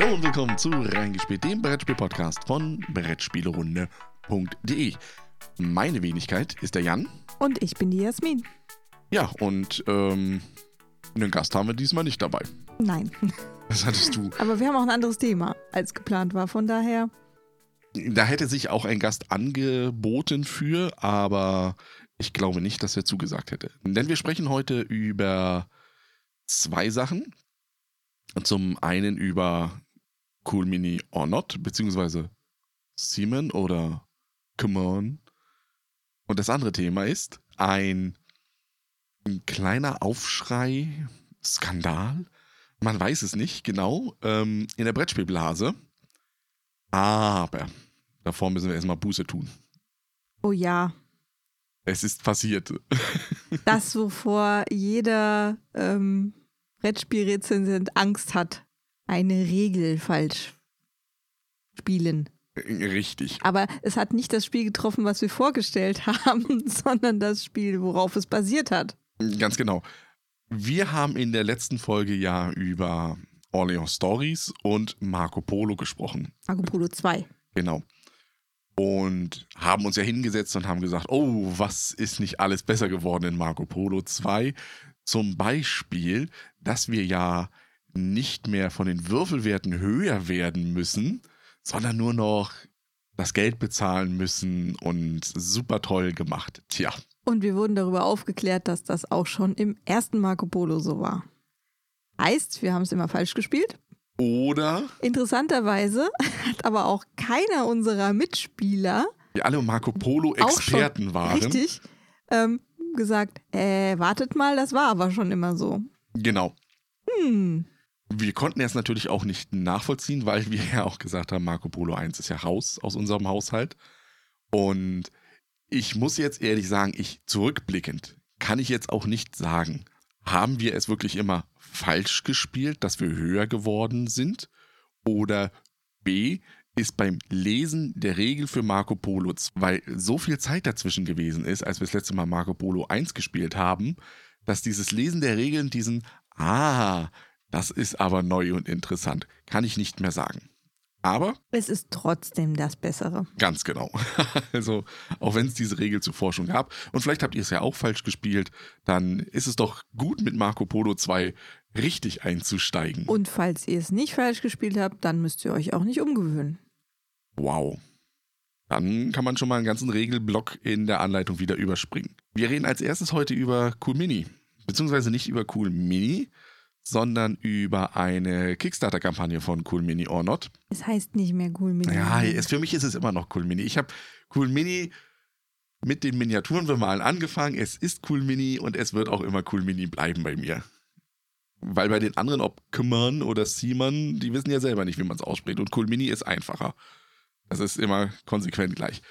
Hallo und willkommen zu Reingespielt, dem Brettspiel-Podcast von Brettspielerunde.de. Meine Wenigkeit ist der Jan. Und ich bin die Jasmin. Ja, und ähm, einen Gast haben wir diesmal nicht dabei. Nein. Das hattest du. Aber wir haben auch ein anderes Thema, als geplant war. Von daher. Da hätte sich auch ein Gast angeboten für, aber ich glaube nicht, dass er zugesagt hätte. Denn wir sprechen heute über zwei Sachen. Zum einen über Cool Mini or Not, beziehungsweise Seaman oder Come On. Und das andere Thema ist ein, ein kleiner Aufschrei, Skandal. Man weiß es nicht genau, ähm, in der Brettspielblase. Aber davor müssen wir erstmal Buße tun. Oh ja. Es ist passiert. Das, wovor jeder ähm, Brettspielrezensent Angst hat, eine Regel falsch spielen. Richtig. Aber es hat nicht das Spiel getroffen, was wir vorgestellt haben, sondern das Spiel, worauf es basiert hat. Ganz genau. Wir haben in der letzten Folge ja über Orleans Stories und Marco Polo gesprochen. Marco Polo 2. Genau. Und haben uns ja hingesetzt und haben gesagt, oh, was ist nicht alles besser geworden in Marco Polo 2? Zum Beispiel, dass wir ja nicht mehr von den Würfelwerten höher werden müssen, sondern nur noch das Geld bezahlen müssen und super toll gemacht. Tja. Und wir wurden darüber aufgeklärt, dass das auch schon im ersten Marco Polo so war. Heißt, wir haben es immer falsch gespielt. Oder Interessanterweise hat aber auch keiner unserer Mitspieler, die alle Marco Polo-Experten waren. richtig, ähm, gesagt, äh, wartet mal, das war aber schon immer so. Genau. Hm. Wir konnten es natürlich auch nicht nachvollziehen, weil wir ja auch gesagt haben, Marco Polo 1 ist ja raus aus unserem Haushalt. Und ich muss jetzt ehrlich sagen, ich zurückblickend kann ich jetzt auch nicht sagen, haben wir es wirklich immer falsch gespielt, dass wir höher geworden sind? Oder B, ist beim Lesen der Regel für Marco Polo, weil so viel Zeit dazwischen gewesen ist, als wir das letzte Mal Marco Polo 1 gespielt haben, dass dieses Lesen der Regeln diesen, ah, das ist aber neu und interessant, kann ich nicht mehr sagen. Aber es ist trotzdem das Bessere. Ganz genau. Also, auch wenn es diese Regel zuvor schon gab, und vielleicht habt ihr es ja auch falsch gespielt, dann ist es doch gut, mit Marco Polo 2 richtig einzusteigen. Und falls ihr es nicht falsch gespielt habt, dann müsst ihr euch auch nicht umgewöhnen. Wow. Dann kann man schon mal einen ganzen Regelblock in der Anleitung wieder überspringen. Wir reden als erstes heute über Cool Mini. Beziehungsweise nicht über Cool Mini, sondern über eine Kickstarter-Kampagne von Cool Mini or Not. Es heißt nicht mehr Cool Mini. Ja, es, für mich ist es immer noch Cool Mini. Ich habe Cool Mini mit den Miniaturen mal angefangen. Es ist Cool Mini und es wird auch immer Cool Mini bleiben bei mir. Weil bei den anderen, ob Kümmern oder Seaman, die wissen ja selber nicht, wie man es ausspricht. Und Cool Mini ist einfacher. Das ist immer konsequent gleich.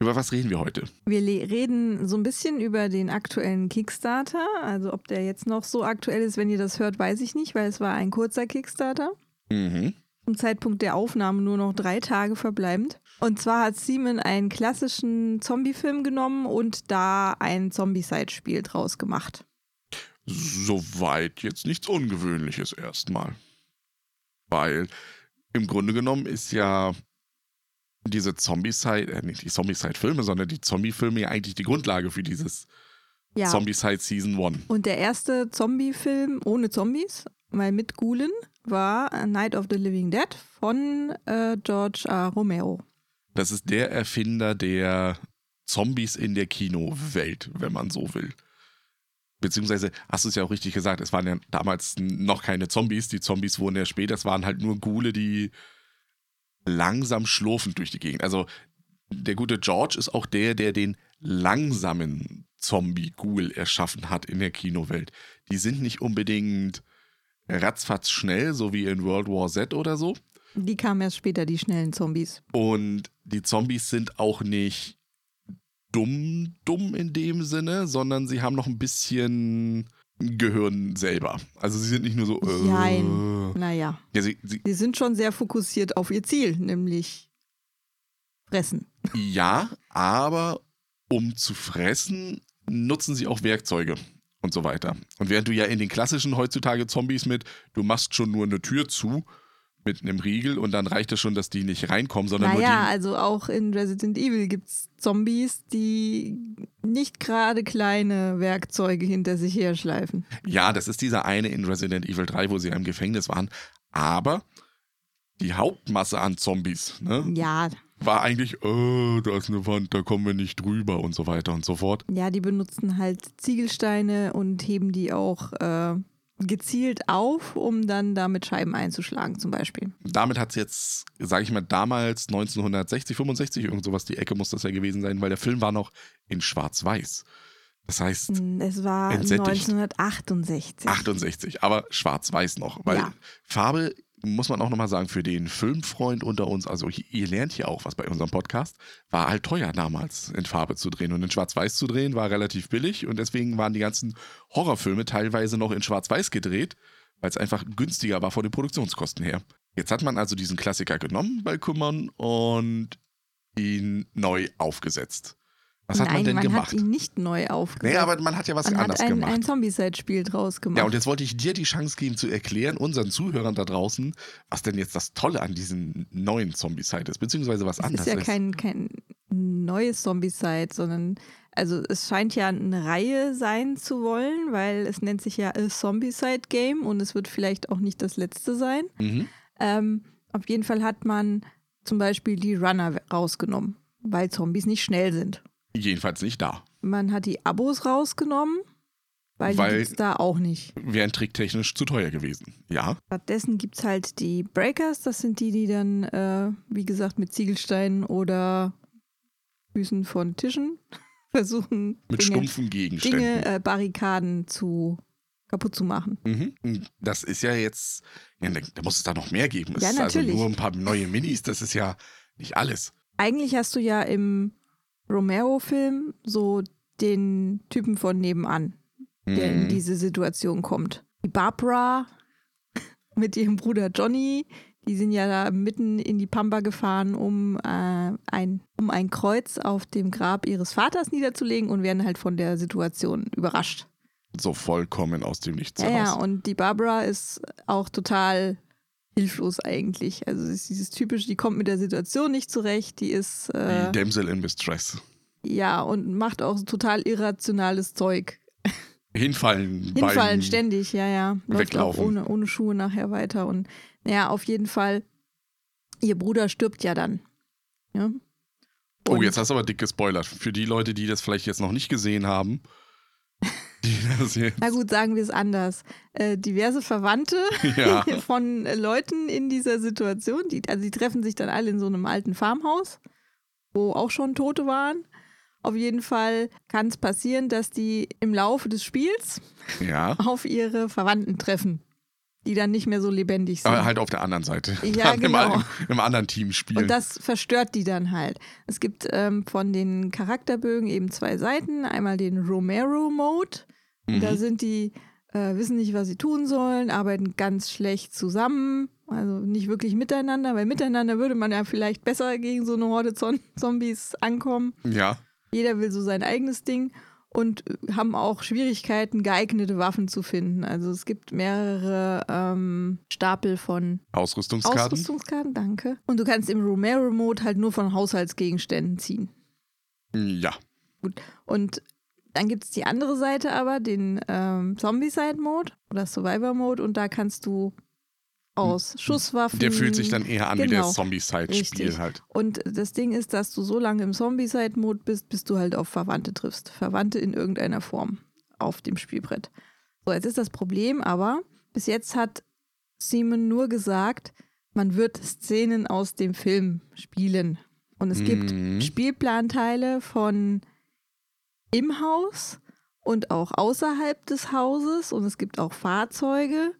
Über was reden wir heute? Wir reden so ein bisschen über den aktuellen Kickstarter. Also ob der jetzt noch so aktuell ist, wenn ihr das hört, weiß ich nicht, weil es war ein kurzer Kickstarter. Mhm. Zum Zeitpunkt der Aufnahme nur noch drei Tage verbleibend. Und zwar hat Simon einen klassischen Zombie-Film genommen und da ein Zombie-Side-Spiel draus gemacht. Soweit jetzt nichts Ungewöhnliches erstmal. Weil im Grunde genommen ist ja diese Zombie-Side, äh, nicht die Zombie-Side-Filme, sondern die Zombie-Filme ja eigentlich die Grundlage für dieses Ja. Zombie-Side Season 1. Und der erste Zombie-Film ohne Zombies, mal mit Ghoulen, war A Night of the Living Dead von äh, George R. Romero. Das ist der Erfinder der Zombies in der Kinowelt, wenn man so will. Beziehungsweise, hast du es ja auch richtig gesagt, es waren ja damals noch keine Zombies. Die Zombies wurden ja später, es waren halt nur Ghule, die langsam schlurfend durch die Gegend. Also der gute George ist auch der, der den langsamen Zombie-Ghoul erschaffen hat in der Kinowelt. Die sind nicht unbedingt ratzfatz schnell, so wie in World War Z oder so. Die kamen erst später, die schnellen Zombies. Und die Zombies sind auch nicht dumm, dumm in dem Sinne, sondern sie haben noch ein bisschen Gehirn selber. Also sie sind nicht nur so. Äh, Nein. Naja. Ja, sie, sie, Die sind schon sehr fokussiert auf ihr Ziel, nämlich fressen. ja, aber um zu fressen, nutzen sie auch Werkzeuge und so weiter. Und während du ja in den klassischen heutzutage Zombies mit, du machst schon nur eine Tür zu, mit einem Riegel und dann reicht es schon, dass die nicht reinkommen, sondern naja, nur die. also auch in Resident Evil gibt es Zombies, die nicht gerade kleine Werkzeuge hinter sich herschleifen. Ja, das ist dieser eine in Resident Evil 3, wo sie im Gefängnis waren. Aber die Hauptmasse an Zombies, ne, Ja, war eigentlich, oh, da ist eine Wand, da kommen wir nicht drüber und so weiter und so fort. ja, die benutzen halt Ziegelsteine und heben die auch äh, gezielt auf, um dann damit Scheiben einzuschlagen, zum Beispiel. Damit hat es jetzt, sage ich mal, damals 1960, 65, irgend sowas, die Ecke muss das ja gewesen sein, weil der Film war noch in Schwarz-Weiß. Das heißt, Es war Entsättigt. 1968. 68, aber schwarz-weiß noch. Weil Ja. Farbe, muss man auch nochmal sagen, für den Filmfreund unter uns, also ihr lernt hier auch was bei unserem Podcast, war halt teuer damals in Farbe zu drehen. Und in schwarz-weiß zu drehen war relativ billig und deswegen waren die ganzen Horrorfilme teilweise noch in schwarz-weiß gedreht, weil es einfach günstiger war von den Produktionskosten her. Jetzt hat man also diesen Klassiker genommen bei Kummern und ihn neu aufgesetzt. Was hat Nein, man denn man gemacht? hat ihn nicht neu aufgesetzt. nee, aber man hat ja was man anders hat ein, gemacht. ein Zombie-Side-Spiel draus gemacht. Ja, und jetzt wollte ich dir die Chance geben zu erklären, unseren Zuhörern da draußen, was denn jetzt das Tolle an diesem neuen Zombie-Site ist, beziehungsweise was es anders ist ja kein, kein neues Zombie-Site, sondern also es scheint ja eine Reihe sein zu wollen, weil es nennt sich ja A Zombie-Side-Game und es wird vielleicht auch nicht das letzte sein. Mhm. Ähm, auf jeden Fall hat man zum Beispiel die Runner rausgenommen, weil Zombies nicht schnell sind. Jedenfalls nicht da. Man hat die Abos rausgenommen, weil, Weil- die gibt es da auch nicht. Wären tricktechnisch zu teuer gewesen. Ja, Stattdessen gibt es halt die Breakers, das sind die, die dann, äh, wie gesagt, mit Ziegelsteinen oder Füßen von Tischen versuchen, mit Dinge, stumpfen Gegenständen. Dinge äh, Barrikaden zu kaputt zu machen. Mhm. Das ist ja jetzt, ja, da muss es da noch mehr geben. Es Ja, ist also natürlich. nur ein paar neue Minis, das ist ja nicht alles. Eigentlich hast du ja im Romero-Film so den Typen von nebenan, der in Mhm. diese Situation kommt. Die Barbara mit ihrem Bruder Johnny, die sind ja da mitten in die Pampa gefahren, um, äh, ein, um ein Kreuz auf dem Grab ihres Vaters niederzulegen und werden halt von der Situation überrascht. So vollkommen aus dem Nichts Ja, ja, heraus. und die Barbara ist auch total hilflos eigentlich. Also es ist dieses typische, die kommt mit der Situation nicht zurecht, die ist äh, Die Damsel in Distress. ja und macht auch total irrationales Zeug. Hinfallen. Hinfallen ständig, ja, ja. Läuft Weglaufen. ohne, ohne Schuhe nachher weiter. Und naja, auf jeden Fall, ihr Bruder stirbt ja dann. Ja? Oh, Und- jetzt hast du aber dick gespoilert. Für die Leute, die das vielleicht jetzt noch nicht gesehen haben. Na gut, sagen wir es anders. Äh, diverse Verwandte Ja. von äh, Leuten in dieser Situation, die, also die treffen sich dann alle in so einem alten Farmhaus, wo auch schon Tote waren. Auf jeden Fall kann es passieren, dass die im Laufe des Spiels ja. auf ihre Verwandten treffen, die dann nicht mehr so lebendig sind. Aber halt auf der anderen Seite. Ja, Dann genau. Im, im anderen Team spielen. Und das verstört die dann halt. Es gibt ähm, von den Charakterbögen eben zwei Seiten. Einmal den Romero-Mode. Mhm. Da sind die, äh, wissen nicht, was sie tun sollen, arbeiten ganz schlecht zusammen. Also nicht wirklich miteinander, weil miteinander würde man ja vielleicht besser gegen so eine Horde Zom Zombies ankommen. ja. Jeder will so sein eigenes Ding und äh, haben auch Schwierigkeiten, geeignete Waffen zu finden. Also es gibt mehrere ähm, Stapel von Ausrüstungskarten. Ausrüstungskarten, danke. Und du kannst im Romero-Mode halt nur von Haushaltsgegenständen ziehen. ja. Und dann gibt es die andere Seite aber, den ähm, Zombie-Side-Mode oder Survivor-Mode und da kannst du aus Schusswaffen. Der fühlt sich dann eher an wie Genau. das Zombie-Side-Spiel halt. Und das Ding ist, dass du so lange im Zombie-Side-Mode bist, bis du halt auf Verwandte triffst. Verwandte in irgendeiner Form auf dem Spielbrett. So, jetzt ist das Problem aber, bis jetzt hat Simon nur gesagt, man wird Szenen aus dem Film spielen. Und es gibt Mhm. Spielplanteile von im Haus und auch außerhalb des Hauses und es gibt auch Fahrzeuge,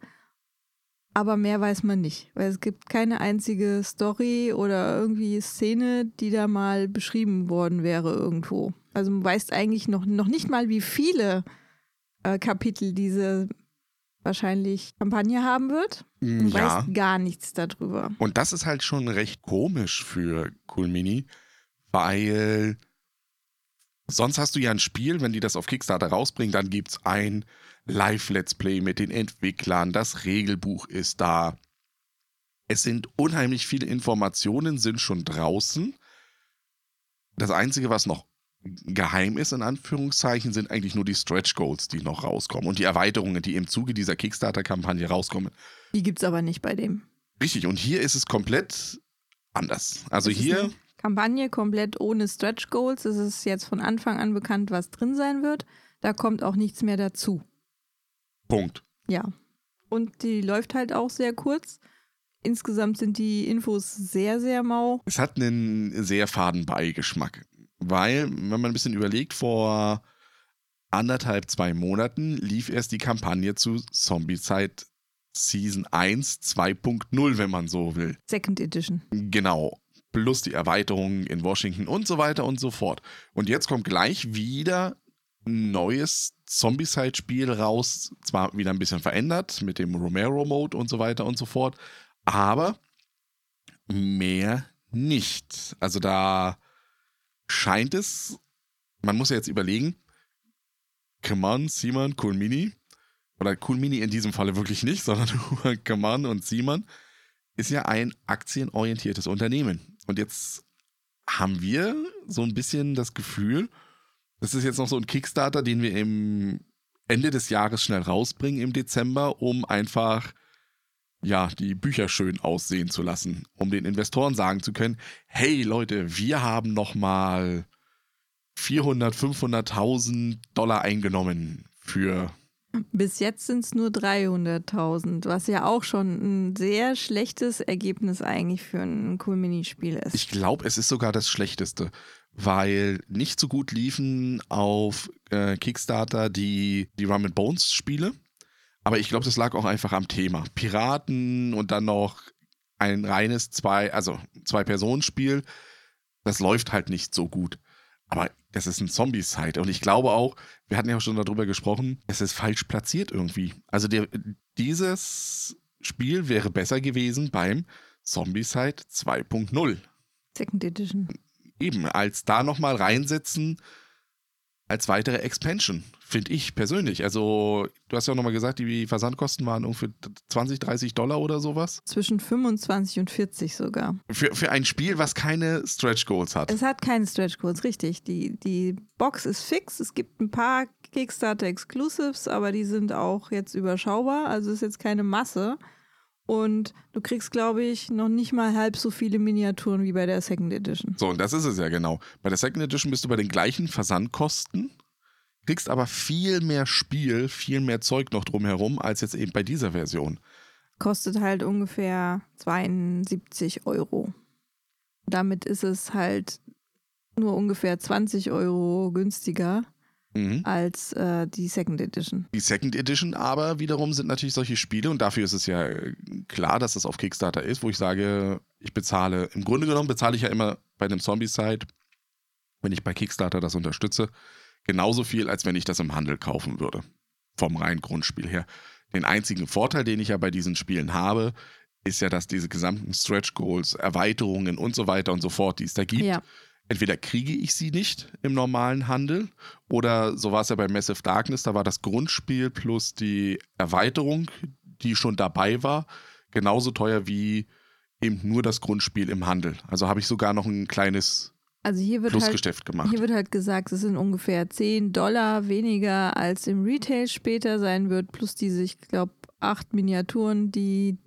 aber mehr weiß man nicht, weil es gibt keine einzige Story oder irgendwie Szene, die da mal beschrieben worden wäre irgendwo. Also man weiß eigentlich noch, noch nicht mal, wie viele äh, Kapitel diese wahrscheinlich Kampagne haben wird. Man Ja. weiß gar nichts darüber. Und das ist halt schon recht komisch für Cool Mini, weil sonst hast du ja ein Spiel, wenn die das auf Kickstarter rausbringen, dann gibt es ein Live-Let's Play mit den Entwicklern, das Regelbuch ist da. Es sind unheimlich viele Informationen, sind schon draußen. Das Einzige, was noch geheim ist, in Anführungszeichen, sind eigentlich nur die Stretch Goals, die noch rauskommen und die Erweiterungen, die im Zuge dieser Kickstarter-Kampagne rauskommen. Die gibt es aber nicht bei dem. Richtig, und hier ist es komplett anders. Also hier, Kampagne komplett ohne Stretch Goals. Es ist jetzt von Anfang an bekannt, was drin sein wird. Da kommt auch nichts mehr dazu. Punkt. Ja. Und die läuft halt auch sehr kurz. Insgesamt sind die Infos sehr, sehr mau. Es hat einen sehr faden Beigeschmack. Weil, wenn man ein bisschen überlegt, vor anderthalb, zwei Monaten lief erst die Kampagne zu Zombie-Zeit Season 1 2.0, wenn man so will. Second Edition. Genau. Plus die Erweiterungen in Washington und so weiter und so fort. Und jetzt kommt gleich wieder ein neues Zombie-Side-Spiel raus. Zwar wieder ein bisschen verändert mit dem Romero-Mode und so weiter und so fort. Aber mehr nicht. Also da scheint es, man muss ja jetzt überlegen, Kaman, Simon, Cool Mini, oder Cool Mini in diesem Falle wirklich nicht, sondern nur Kaman und Simon, ist ja ein aktienorientiertes Unternehmen. Und jetzt haben wir so ein bisschen das Gefühl, das ist jetzt noch so ein Kickstarter, den wir im Ende des Jahres schnell rausbringen im Dezember, um einfach ja, die Bücher schön aussehen zu lassen, um den Investoren sagen zu können, hey Leute, wir haben noch mal 400, 500.000 Dollar eingenommen für Bis jetzt sind es nur 300.000, was ja auch schon ein sehr schlechtes Ergebnis eigentlich für ein Cool Minispiel ist. Ich glaube, es ist sogar das Schlechteste, weil nicht so gut liefen auf äh, Kickstarter die, die Rum Bones Spiele. Aber ich glaube, das lag auch einfach am Thema. Piraten und dann noch ein reines zwei, also Zwei-Personen-Spiel. Das läuft halt nicht so gut. Aber das ist ein Zombie-Site. Und ich glaube auch, wir hatten ja auch schon darüber gesprochen, es ist falsch platziert irgendwie. Also der, dieses Spiel wäre besser gewesen beim Zombie-Site 2.0 Second Edition. Eben als da nochmal reinsetzen als weitere Expansion, finde ich persönlich. Also, du hast ja auch nochmal gesagt, die Versandkosten waren ungefähr 20, 30 Dollar oder sowas. Zwischen 25 und 40 sogar. Für, für ein Spiel, was keine Stretch Goals hat. Es hat keine Stretch Goals, richtig. Die, die Box ist fix. Es gibt ein paar Kickstarter Exclusives, aber die sind auch jetzt überschaubar. Also ist jetzt keine Masse. Und du kriegst, glaube ich, noch nicht mal halb so viele Miniaturen wie bei der Second Edition. So, und das ist es ja genau. Bei der Second Edition bist du bei den gleichen Versandkosten, kriegst aber viel mehr Spiel, viel mehr Zeug noch drumherum, als jetzt eben bei dieser Version. Kostet halt ungefähr 72 Euro. Damit ist es halt nur ungefähr 20 Euro günstiger Mhm. als äh, die Second Edition. Die Second Edition aber wiederum sind natürlich solche Spiele und dafür ist es ja äh, klar, dass das auf Kickstarter ist, wo ich sage, ich bezahle, im Grunde genommen bezahle ich ja immer bei einem Zombie-Site, wenn ich bei Kickstarter das unterstütze, genauso viel, als wenn ich das im Handel kaufen würde. Vom reinen Grundspiel her. Den einzigen Vorteil, den ich ja bei diesen Spielen habe, ist ja, dass diese gesamten Stretch Goals, Erweiterungen und so weiter und so fort, die es da gibt, Ja, entweder kriege ich sie nicht im normalen Handel oder so war es ja bei Massive Darkness, da war das Grundspiel plus die Erweiterung, die schon dabei war, genauso teuer wie eben nur das Grundspiel im Handel. Also habe ich sogar noch ein kleines also hier wird halt Plusgeschäft gemacht. Hier wird halt gesagt, es sind ungefähr 10 Dollar weniger als im Retail später sein wird, plus diese, ich glaube, acht Miniaturen, die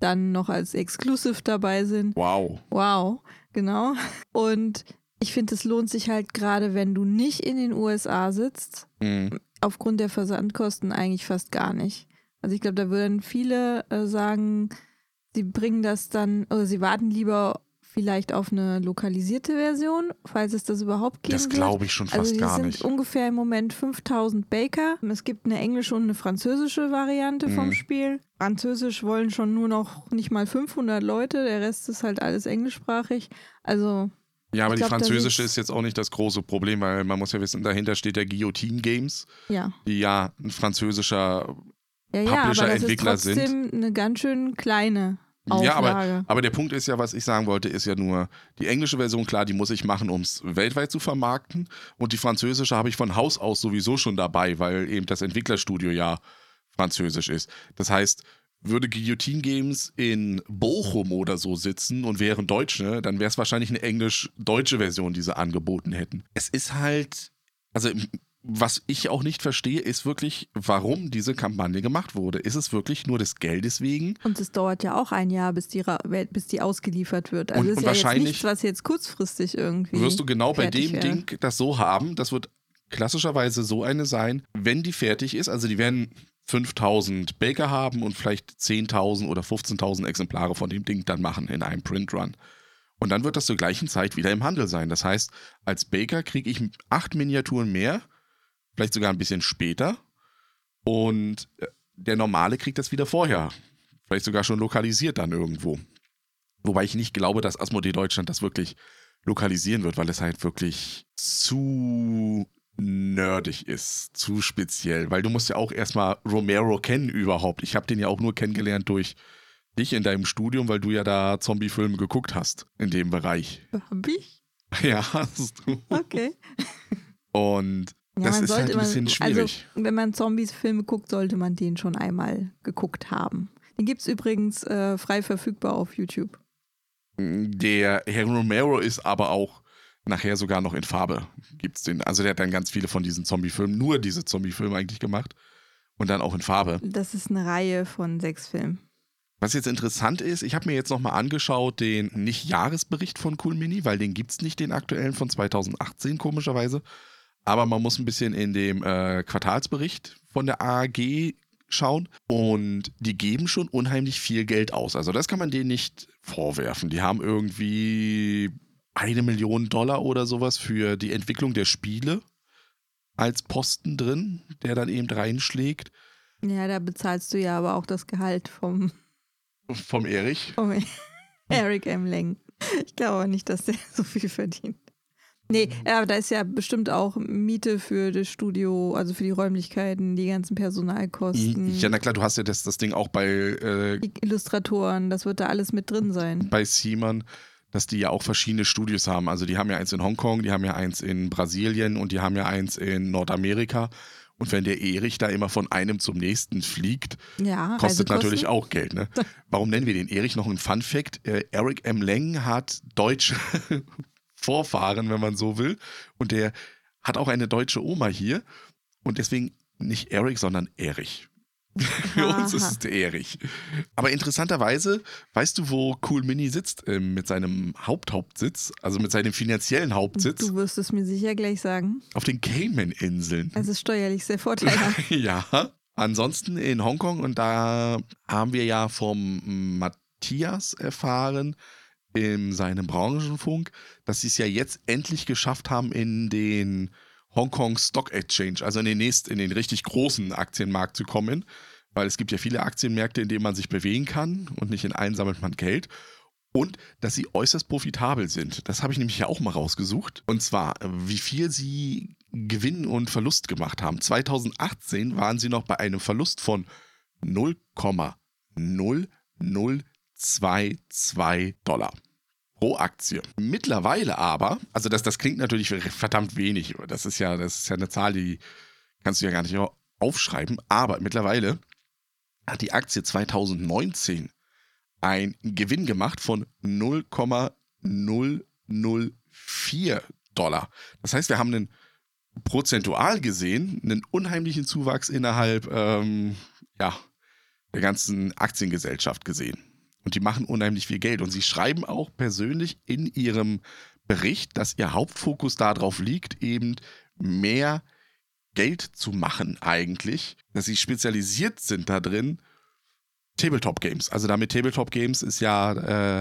dann noch als Exclusive dabei sind. Wow. Wow, genau. Und ich finde, es lohnt sich halt gerade, wenn du nicht in den USA sitzt, Mhm. aufgrund der Versandkosten eigentlich fast gar nicht. Also ich glaube, da würden viele äh, sagen, sie bringen das dann, oder sie warten lieber vielleicht auf eine lokalisierte Version, falls es das überhaupt geben Das glaube ich schon fast Also die gar sind nicht. ungefähr im Moment 5000 Baker. Es gibt eine englische und eine französische Variante vom Mhm. Spiel. Französisch wollen schon nur noch nicht mal 500 Leute, der Rest ist halt alles englischsprachig. Also Ja, aber ich die glaub, französische ist jetzt auch nicht das große Problem, weil man muss ja wissen, dahinter steht der Guillotine Games, ja. die ja ein französischer Ja, ja, aber Publisher, das ist trotzdem eine ganz schön kleine Ja, aber, Auflage. aber der Punkt ist ja, was ich sagen wollte, ist ja nur, die englische Version, klar, die muss ich machen, um es weltweit zu vermarkten. Und die französische habe ich von Haus aus sowieso schon dabei, weil eben das Entwicklerstudio ja französisch ist. Das heißt, würde Guillotine Games in Bochum oder so sitzen und wären Deutsche, dann wäre es wahrscheinlich eine englisch-deutsche Version, die sie angeboten hätten. Es ist halt, also was ich auch nicht verstehe, ist wirklich, warum diese Kampagne gemacht wurde. Ist es wirklich nur des Geldes wegen? Und es dauert ja auch ein Jahr, bis die, bis die ausgeliefert wird. Also Und- ist und ja wahrscheinlich jetzt nichts, was jetzt kurzfristig irgendwie. Wirst du genau bei dem wäre. Ding das so haben, das wird klassischerweise so eine sein, wenn die fertig ist, also die werden 5000 Baker haben und vielleicht 10.000 oder 15.000 Exemplare von dem Ding dann machen in einem Printrun. Und dann wird das zur gleichen Zeit wieder im Handel sein. Das heißt, als Baker kriege ich acht Miniaturen mehr, vielleicht sogar ein bisschen später. Und äh, der Normale kriegt das wieder vorher. Vielleicht sogar schon lokalisiert dann irgendwo. Wobei ich nicht glaube, dass Asmodee Deutschland das wirklich lokalisieren wird, weil es halt wirklich zu nerdig ist, zu speziell. Weil du musst ja auch erstmal Romero kennen überhaupt. Ich habe den ja auch nur kennengelernt durch dich in deinem Studium, weil du ja da Zombie-Filme geguckt hast in dem Bereich. Hab ich? Ja, hast du. Okay. Und Ja, das ist halt ein bisschen man, schwierig. Also, wenn man Zombies-Filme guckt, sollte man den schon einmal geguckt haben. Den gibt es übrigens äh, frei verfügbar auf YouTube. Der Herr Romero ist aber auch nachher sogar noch in Farbe. Gibt's den. Also der hat dann ganz viele von diesen Zombie-Filmen, nur diese Zombie-Filme eigentlich gemacht. Und dann auch in Farbe. Das ist eine Reihe von sechs Filmen. Was jetzt interessant ist, ich habe mir jetzt nochmal angeschaut, den Nicht-Jahresbericht von Cool Mini, weil den gibt es nicht, den aktuellen von 2018, komischerweise. Aber man muss ein bisschen in dem äh, Quartalsbericht von der AAG schauen. Und die geben schon unheimlich viel Geld aus. Also das kann man denen nicht vorwerfen. Die haben irgendwie eine Million Dollar oder sowas für die Entwicklung der Spiele als Posten drin, der dann eben reinschlägt. Ja, da bezahlst du ja aber auch das Gehalt vom, Vom Erich. vom Eric M. Lang. Ich glaube nicht, dass der so viel verdient. Nee, aber da ist ja bestimmt auch Miete für das Studio, also für die Räumlichkeiten, die ganzen Personalkosten, Ja, na klar, du hast ja das, das Ding auch bei, äh, die Illustratoren, das wird da alles mit drin sein. bei Simon, dass die ja auch verschiedene Studios haben. Also die haben ja eins in Hongkong, die haben ja eins in Brasilien und die haben ja eins in Nordamerika. Und wenn der Erich da immer von einem zum nächsten fliegt, Ja, kostet natürlich auch Geld. Ne? Warum nennen wir den Erich noch ein Fun Fact? Äh, Eric M. Lang hat deutsche Vorfahren, wenn man so will. Und der hat auch eine deutsche Oma hier. Und deswegen nicht Eric, sondern Erich. Für uns ist es der Erich. Aber interessanterweise, weißt du, wo Cool Mini sitzt? Ähm, mit seinem Haupthauptsitz, also mit seinem finanziellen Hauptsitz Du wirst es mir sicher gleich sagen. auf den Cayman-Inseln. Es ist steuerlich sehr vorteilhaft. ja. Ansonsten in Hongkong und da haben wir ja vom Matthias erfahren in seinem Branchenfunk, dass sie es ja jetzt endlich geschafft haben in den Hongkong Stock Exchange, also in den nächsten, in den richtig großen Aktienmarkt zu kommen, weil es gibt ja viele Aktienmärkte, in denen man sich bewegen kann und nicht in allen sammelt man Geld. Und dass sie äußerst profitabel sind. Das habe ich nämlich ja auch mal rausgesucht. Und zwar, wie viel sie Gewinn und Verlust gemacht haben. 2018 waren sie noch bei einem Verlust von 0,0022 Dollar pro Aktie. Mittlerweile aber, also das, das klingt natürlich verdammt wenig. Das ist ja, das ist ja eine Zahl, die kannst du ja gar nicht aufschreiben. Aber mittlerweile hat die Aktie 2019 einen Gewinn gemacht von 0,004 Dollar. Das heißt, wir haben einen prozentual gesehen einen unheimlichen Zuwachs innerhalb ähm, ja, der ganzen Aktiengesellschaft gesehen. Und die machen unheimlich viel Geld. Und sie schreiben auch persönlich in ihrem Bericht, dass ihr Hauptfokus darauf liegt, eben mehr Geld zu machen eigentlich, dass sie spezialisiert sind da drin, Tabletop Games. Also damit Tabletop Games ist ja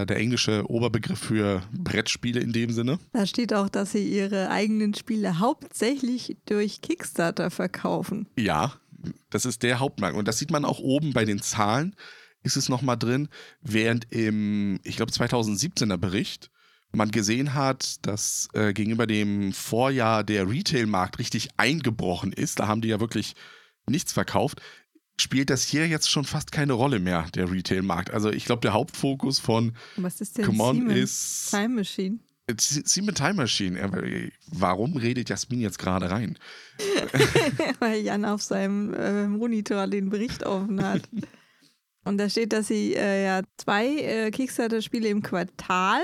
äh, der englische Oberbegriff für Brettspiele in dem Sinne. Da steht auch, dass sie ihre eigenen Spiele hauptsächlich durch Kickstarter verkaufen. Ja, das ist der Hauptmarkt. Und das sieht man auch oben bei den Zahlen, ist es nochmal drin, während im, ich glaube, 2017er Bericht man gesehen hat, dass äh, gegenüber dem Vorjahr der Retail-Markt richtig eingebrochen ist. Da haben die ja wirklich nichts verkauft. Spielt das hier jetzt schon fast keine Rolle mehr, der Retail-Markt. Also ich glaube, der Hauptfokus von Was ist denn Come On Siemens ist Time Machine? Siemens Time Machine. Äh, Warum redet Jasmin jetzt gerade rein? Weil Jan auf seinem äh, Monitor den Bericht offen hat. Und da steht, dass sie äh, ja zwei äh, Kickstarter-Spiele im Quartal.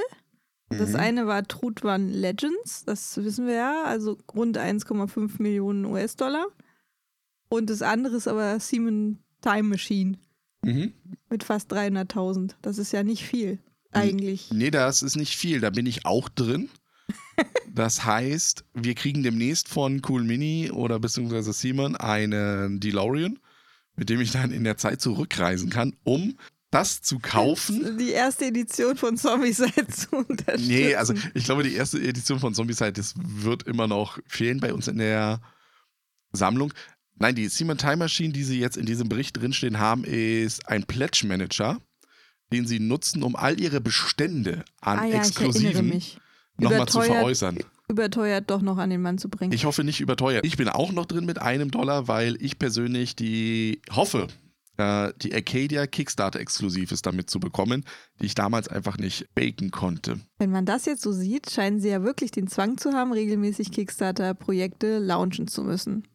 Das Mhm. eine war Truth Run Legends, das wissen wir ja, also rund 1,5 Millionen US-Dollar. Und das andere ist aber Siemens Time Machine Mhm. mit fast 300.000. Das ist ja nicht viel, eigentlich. Nee, das ist nicht viel. Da bin ich auch drin. Das heißt, wir kriegen demnächst von Cool Mini oder beziehungsweise Simon einen DeLorean, mit dem ich dann in der Zeit zurückreisen kann, um das zu kaufen. Die erste Edition von Zombicide zu unterstützen. Nee, also ich glaube, die erste Edition von Zombicide, das wird immer noch fehlen bei uns in der Sammlung. Nein, die Simon Time Machine, die Sie jetzt in diesem Bericht drinstehen haben, ist ein Pledge Manager, den Sie nutzen, um all Ihre Bestände an ah ja, Exklusiven nochmal zu veräußern. Überteuert doch noch an den Mann zu bringen. Ich hoffe nicht überteuert. Ich bin auch noch drin mit einem Dollar, weil ich persönlich die hoffe, äh, die Arcadia Kickstarter Exklusives damit zu bekommen, die ich damals einfach nicht baken konnte. Wenn man das jetzt so sieht, scheinen sie ja wirklich den Zwang zu haben, regelmäßig Kickstarter-Projekte launchen zu müssen.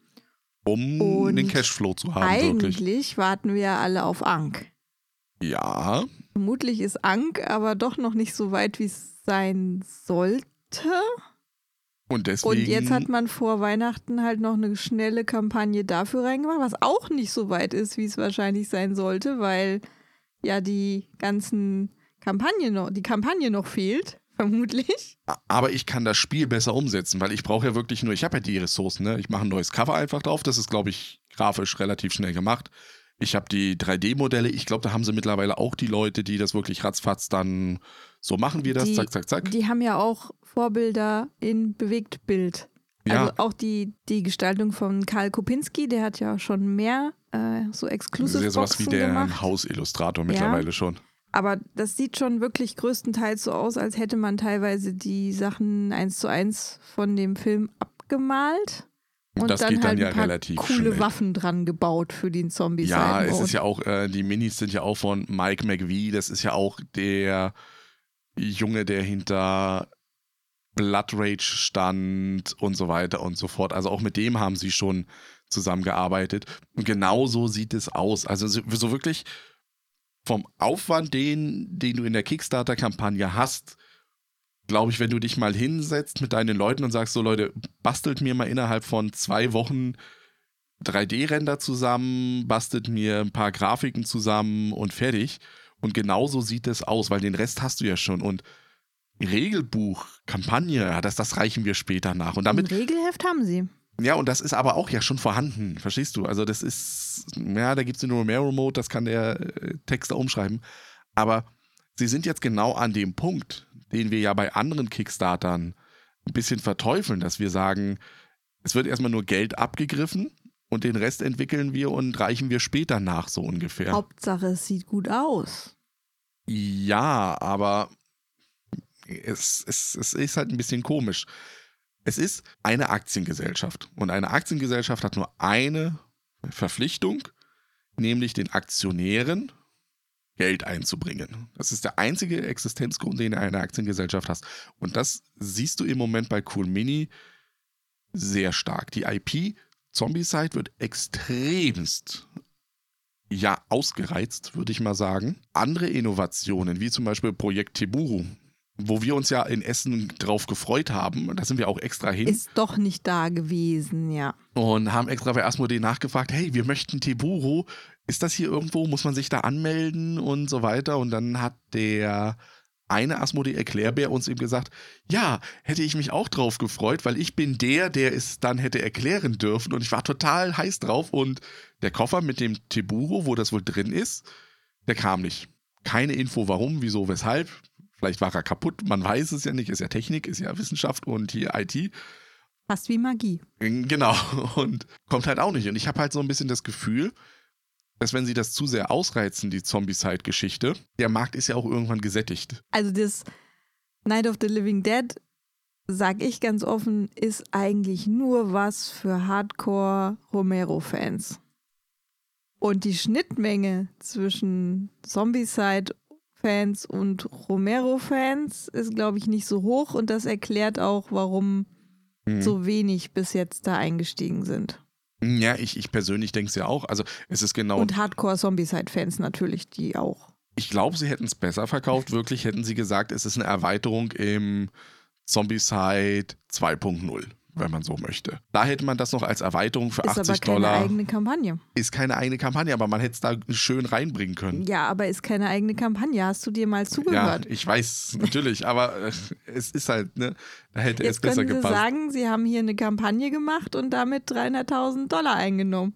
Um Und den Cashflow zu haben, wirklich. Eigentlich warten wir ja alle auf Ank. Ja, Vermutlich ist Ank aber doch noch nicht so weit, wie es sein sollte. Und deswegen. Und jetzt hat man vor Weihnachten halt noch eine schnelle Kampagne dafür reingemacht, was auch nicht so weit ist, wie es wahrscheinlich sein sollte, weil ja die ganzen Kampagne noch, die Kampagne noch fehlt, vermutlich. aber ich kann das Spiel besser umsetzen, weil ich brauche ja wirklich nur, ich habe ja die Ressourcen, ne? Ich mache ein neues Cover einfach drauf. Das ist, glaube ich, grafisch relativ schnell gemacht. Ich habe die 3D-Modelle. Ich glaube, da haben sie mittlerweile auch die Leute, die das wirklich ratzfatz dann so machen wir das, Die- zack, zack, zack. Die haben ja auch Vorbilder in Bewegtbild. Ja. Also auch die, die Gestaltung von Karl Kopinski, der hat ja schon mehr äh, so ist ja sowas wie Boxen der gemacht. Hausillustrator mittlerweile schon. Aber das sieht schon wirklich größtenteils so aus, als hätte man teilweise die Sachen eins zu eins von dem Film abgemalt und Das dann geht dann halt ja ein paar relativ coole schnell. Waffen dran gebaut für den zombie Ja, es ist ja auch, äh, die Minis sind ja auch von Mike McVie. Das ist ja auch der Junge, der hinter Blood Rage stand und so weiter und so fort. Also auch mit dem haben sie schon zusammengearbeitet. Und genau so sieht es aus. Also so, so wirklich vom Aufwand, den, den du in der Kickstarter-Kampagne hast, glaube ich, wenn du dich mal hinsetzt mit deinen Leuten und sagst, so Leute, bastelt mir mal innerhalb von zwei Wochen 3D-Render zusammen, bastelt mir ein paar Grafiken zusammen und fertig. Und genauso sieht es aus, weil den Rest hast du ja schon. Und Regelbuch, Kampagne, das, das reichen wir später nach. Und Ein damit, Regelheft haben sie. ja, und das ist aber auch ja schon vorhanden, verstehst du? Also das ist, ja, da gibt es den Romero-Mode, das kann der äh, Texter umschreiben. Aber sie sind jetzt genau an dem Punkt, den wir ja bei anderen Kickstartern ein bisschen verteufeln, dass wir sagen, es wird erstmal nur Geld abgegriffen und den Rest entwickeln wir und reichen wir später nach, so ungefähr. Hauptsache, es sieht gut aus. Ja, aber es, es, es ist halt ein bisschen komisch. Es ist eine Aktiengesellschaft. Und eine Aktiengesellschaft hat nur eine Verpflichtung, nämlich den Aktionären Geld einzubringen. Das ist der einzige Existenzgrund, den du in einer Aktiengesellschaft hast. Und das siehst du im Moment bei Cool Mini sehr stark. Die IP Zombicide wird extremst ja ausgereizt, würde ich mal sagen. Andere Innovationen, wie zum Beispiel Projekt Teburu, wo wir uns ja in Essen drauf gefreut haben, da sind wir auch extra hin Ist doch nicht da gewesen, ja. und haben extra bei Asmodee nachgefragt, hey, wir möchten Teburu, ist das hier irgendwo, muss man sich da anmelden und so weiter und dann hat der eine Asmodee Erklärbär uns eben gesagt, ja, hätte ich mich auch drauf gefreut, weil ich bin der, der es dann hätte erklären dürfen und ich war total heiß drauf und der Koffer mit dem Teburo, wo das wohl drin ist, der kam nicht. Keine Info, warum, wieso, weshalb. Vielleicht war er kaputt, man weiß es ja nicht, ist ja Technik, ist ja Wissenschaft und hier IT. Fast wie Magie. Genau, und kommt halt auch nicht. Und ich habe halt so ein bisschen das Gefühl, dass wenn sie das zu sehr ausreizen, die Zombie-Side-Geschichte, der Markt ist ja auch irgendwann gesättigt. Also das Night of the Living Dead, sag ich ganz offen, ist eigentlich nur was für Hardcore-Romero-Fans. Und die Schnittmenge zwischen Zombie-Side-Fans und Romero-Fans ist, glaube ich, nicht so hoch. Und das erklärt auch, warum Hm. so wenig bis jetzt da eingestiegen sind. Ja, ich, ich persönlich denke es ja auch. Also es ist genau. Und Hardcore-Zombie-Side-Fans natürlich, die auch. Ich glaube, sie hätten es besser verkauft. Wirklich hätten sie gesagt, es ist eine Erweiterung im Zombie-Side 2.0 wenn man so möchte. Da hätte man das noch als Erweiterung für ist 80 aber keine Dollar. eigene Kampagne. Ist keine eigene Kampagne, aber man hätte es da schön reinbringen können. Ja, aber ist keine eigene Kampagne. Hast du dir mal Ja, zugehört? ich weiß, natürlich, aber äh, es ist halt, ne, da hätte es Jetzt besser können Sie gepasst. sagen, Sie haben hier eine Kampagne gemacht und damit 300.000 Dollar eingenommen.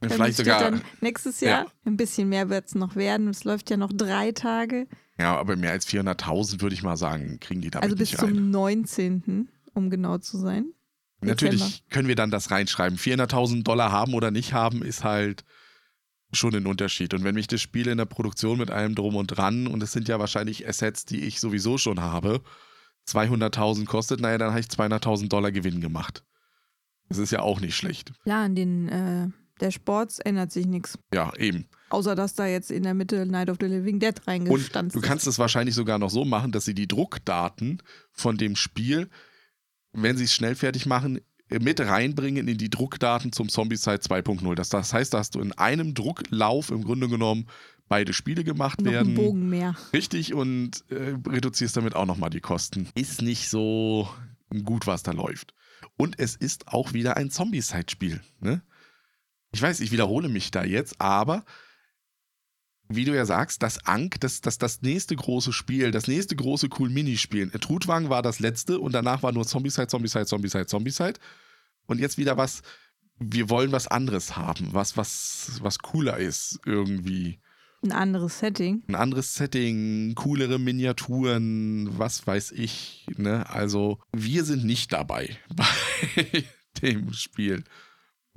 Damit Vielleicht sogar, dann nächstes Jahr, ein bisschen mehr wird es noch werden. Es läuft ja noch drei Tage. ja, aber mehr als 400.000 würde ich mal sagen, kriegen die damit also bis nicht rein. zum 19., um genau zu sein. Natürlich Dezember. können wir dann das reinschreiben. 400.000 Dollar haben oder nicht haben, ist halt schon ein Unterschied. Und wenn mich das Spiel in der Produktion mit allem drum und dran, und es sind ja wahrscheinlich Assets, die ich sowieso schon habe, 200.000 kostet, naja, dann habe ich 200.000 Dollar Gewinn gemacht. Das ist ja auch nicht schlecht. Ja, an den äh, der Sports ändert sich nichts. Ja, eben. Außer dass da jetzt in der Mitte Night of the Living Dead reingestanzt du kannst es wahrscheinlich sogar noch so machen, dass sie die Druckdaten von dem Spiel, wenn sie es schnell fertig machen, mit reinbringen in die Druckdaten zum Zombicide 2.0. Das, das heißt, dass du in einem Drucklauf im Grunde genommen beide Spiele gemacht. Noch werden. ein Bogen mehr. Richtig und äh, reduzierst damit auch nochmal die Kosten. Ist nicht so gut, was da läuft. Und es ist auch wieder ein Zombie-Side-Spiel. Ne? Ich weiß, ich wiederhole mich da jetzt, aber wie du ja sagst, das Ank, das, das, das nächste große Spiel, das nächste große cool Minispiel. Trutwang war das letzte und danach war nur Zombie-Side, Zombie-Side, Zombie-Side, Zombie-Side. Und jetzt wieder was, wir wollen was anderes haben, was, was, was cooler ist irgendwie Ein anderes Setting. ein anderes Setting, coolere Miniaturen, was weiß ich. Ne? Also wir sind nicht dabei bei dem Spiel.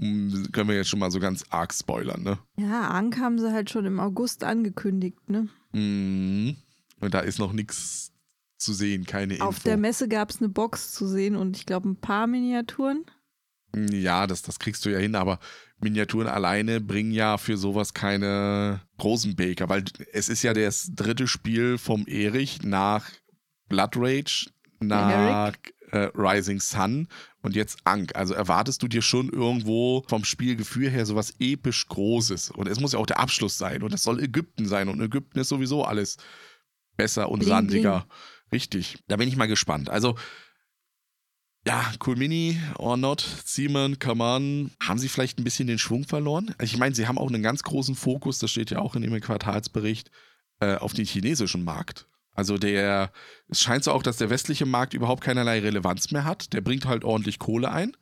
Hm, Können wir jetzt schon mal so ganz arg spoilern, ne? Ja, Ank haben sie halt schon im August angekündigt, ne? Mhm. Und da ist noch nichts zu sehen, keine Info. Auf der Messe gab es eine Box zu sehen und ich glaube ein paar Miniaturen. Ja, das, das kriegst du ja hin, aber Miniaturen alleine bringen ja für sowas keine Rosenbaker, weil es ist ja das dritte Spiel vom Erich nach Blood Rage, nach äh, Rising Sun und jetzt Ankh. Also erwartest du dir schon irgendwo vom Spielgefühl her sowas episch Großes. Und es muss ja auch der Abschluss sein und es soll Ägypten sein und Ägypten ist sowieso alles besser und Bling, sandiger. Richtig. Da bin ich mal gespannt. Also ja, Cool Mini or not, Simon, come on. Haben sie vielleicht ein bisschen den Schwung verloren? Ich meine, sie haben auch einen ganz großen Fokus, das steht ja auch in ihrem Quartalsbericht, äh, auf den chinesischen Markt. Also der, es scheint so auch, dass der westliche Markt überhaupt keinerlei Relevanz mehr hat. Der bringt halt ordentlich Kohle ein.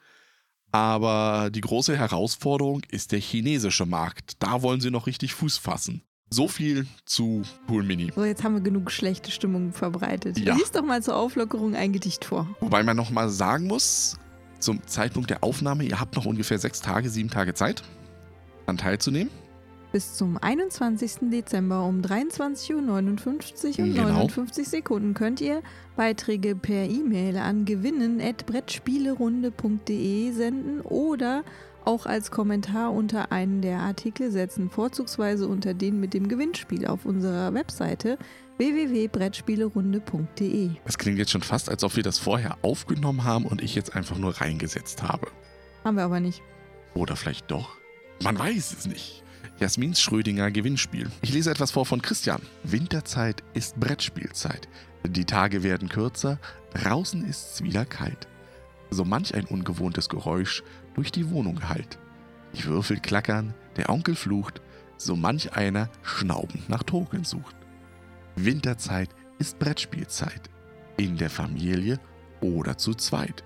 Aber die große Herausforderung ist der chinesische Markt. Da wollen sie noch richtig Fuß fassen. So viel zu Cool Mini. So, jetzt haben wir genug schlechte Stimmung verbreitet. Ja. Lies doch mal zur Auflockerung ein Gedicht vor. Wobei man noch mal sagen muss, zum Zeitpunkt der Aufnahme, ihr habt noch ungefähr sechs Tage, sieben Tage Zeit, an teilzunehmen. Bis zum 21. Dezember um 23.59 Uhr und Genau. 59 Sekunden könnt ihr Beiträge per E-Mail an gewinnen.brettspielerunde.de senden oder auch als Kommentar unter einen der Artikel setzen, vorzugsweise unter den mit dem Gewinnspiel auf unserer Webseite www.brettspielerunde.de. Es klingt jetzt schon fast, als ob wir das vorher aufgenommen haben und ich jetzt einfach nur reingesetzt habe. Haben wir aber nicht. Oder vielleicht doch? Man weiß es nicht. Jasmins Schrödinger Gewinnspiel. Ich lese etwas vor von Christian. Winterzeit ist Brettspielzeit. Die Tage werden kürzer, draußen ist's wieder kalt. So manch ein ungewohntes Geräusch durch die Wohnung hallt. Die Würfel klackern, der Onkel flucht, so manch einer schnaubend nach Token sucht. Winterzeit ist Brettspielzeit. In der Familie oder zu zweit.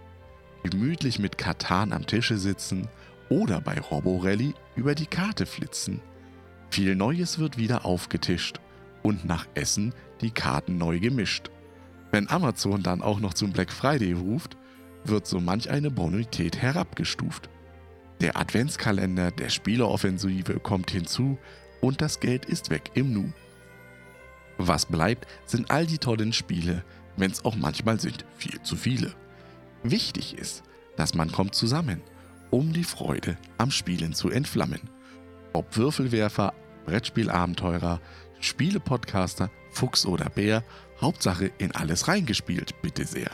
Gemütlich mit Katan am Tische sitzen oder bei Roborelli über die Karte flitzen. Viel Neues wird wieder aufgetischt und nach Essen die Karten neu gemischt. Wenn Amazon dann auch noch zum Black Friday ruft, wird so manch eine Bonität herabgestuft. Der Adventskalender der Spieleoffensive kommt hinzu und das Geld ist weg im Nu. Was bleibt, sind all die tollen Spiele, wenn's auch manchmal sind viel zu viele. Wichtig ist, dass man kommt zusammen, um die Freude am Spielen zu entflammen. Ob Würfelwerfer, Brettspielabenteurer, Spielepodcaster, Fuchs oder Bär, Hauptsache in alles reingespielt, bitte sehr.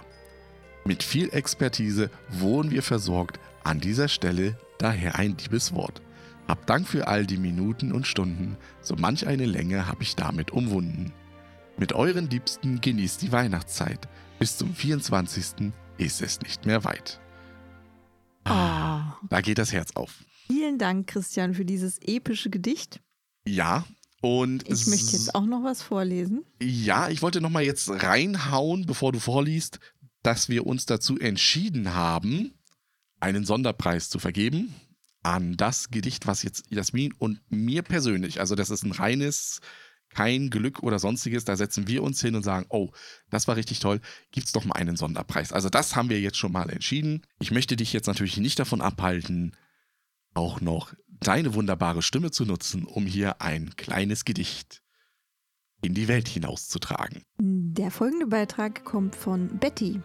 Mit viel Expertise wurden wir versorgt, An dieser Stelle daher ein liebes Wort. Hab Dank für all die Minuten und Stunden, so manch eine Länge hab ich damit umwunden. Mit euren Liebsten genießt die Weihnachtszeit. Bis zum 24. ist es nicht mehr weit. Ah, Da geht das Herz auf. vielen Dank, Christian, für dieses epische Gedicht. Ja, und Ich möchte jetzt auch noch was vorlesen. Ja, ich wollte noch mal jetzt reinhauen, bevor du vorliest, dass wir uns dazu entschieden haben, einen Sonderpreis zu vergeben an das Gedicht, was jetzt Jasmin und mir persönlich, also das ist ein reines, kein Glück oder sonstiges, da setzen wir uns hin und sagen, oh, das war richtig toll, gibt's doch mal einen Sonderpreis. Also das haben wir jetzt schon mal entschieden. Ich möchte dich jetzt natürlich nicht davon abhalten, auch noch deine wunderbare Stimme zu nutzen, um hier ein kleines Gedicht in die Welt hinauszutragen. Der folgende Beitrag kommt von Betty.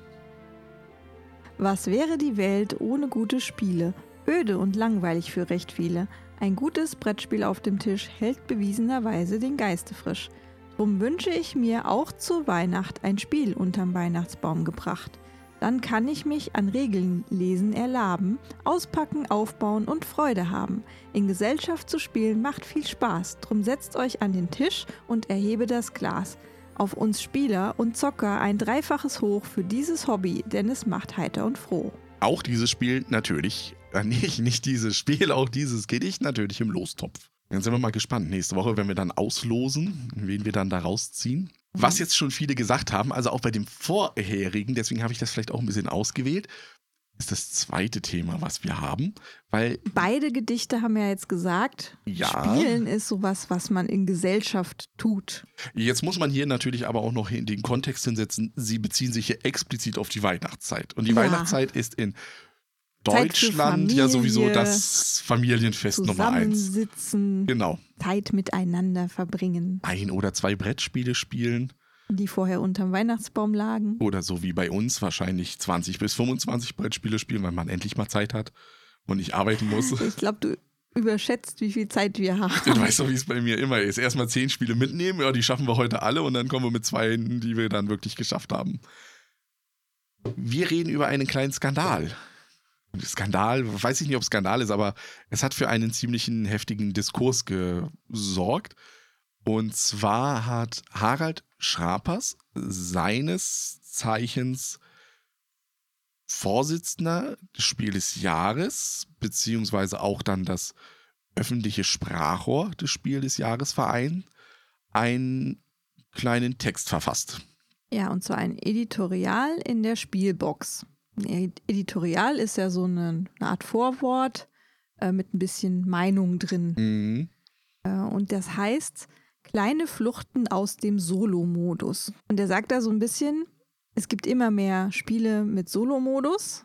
Was wäre die Welt ohne gute Spiele? Öde und langweilig für recht viele. Ein gutes Brettspiel auf dem Tisch hält bewiesenerweise den Geiste frisch. Drum wünsche ich mir auch zur Weihnacht ein Spiel unterm Weihnachtsbaum gebracht. Dann kann ich mich an Regeln lesen erlaben, auspacken, aufbauen und Freude haben. In Gesellschaft zu spielen macht viel Spaß, drum setzt euch an den Tisch und erhebe das Glas. Auf uns Spieler und Zocker ein dreifaches Hoch für dieses Hobby, denn es macht heiter und froh. Auch dieses Spiel natürlich, äh, nicht, nicht dieses Spiel, auch dieses Gedicht natürlich im Lostopf. Dann sind wir mal gespannt nächste Woche, wenn wir dann auslosen, wen wir dann da rausziehen. Was jetzt schon viele gesagt haben, also auch bei dem vorherigen, deswegen habe ich das vielleicht auch ein bisschen ausgewählt, ist das zweite Thema, was wir haben, weil Beide Gedichte haben ja jetzt gesagt, Ja. Spielen ist sowas, was man in Gesellschaft tut. jetzt muss man hier natürlich aber auch noch in den Kontext hinsetzen, sie beziehen sich hier explizit auf die Weihnachtszeit. Und die Ja. Weihnachtszeit ist in Deutschland ja sowieso das Familienfest Nummer eins. Zusammensitzen, Genau. Zeit miteinander verbringen, Ein oder zwei Brettspiele spielen die vorher unterm Weihnachtsbaum lagen. oder so wie bei uns wahrscheinlich 20 bis 25 Brettspiele spielen, weil man endlich mal Zeit hat und nicht arbeiten muss. Ich glaube, du überschätzt, wie viel Zeit wir haben. Du weißt doch, wie es bei mir immer ist. Erstmal zehn Spiele mitnehmen, ja, die schaffen wir heute alle und dann kommen wir mit zwei, die wir dann wirklich geschafft haben. Wir reden über einen kleinen Skandal. Skandal, weiß ich nicht, ob es Skandal ist, aber es hat für einen ziemlichen heftigen Diskurs gesorgt. Und zwar hat Harald Schrapers, seines Zeichens Vorsitzender des Spiel des Jahres, beziehungsweise auch dann das öffentliche Sprachrohr des Spiel des Jahres Verein, einen kleinen Text verfasst. Ja, und zwar ein Editorial in der Spielbox. Ein Editorial ist ja so eine, eine Art Vorwort äh, mit ein bisschen Meinung drin. Mhm. Äh, und das heißt kleine Fluchten aus dem Solo-Modus. Und er sagt da so ein bisschen, es gibt immer mehr Spiele mit Solo-Modus.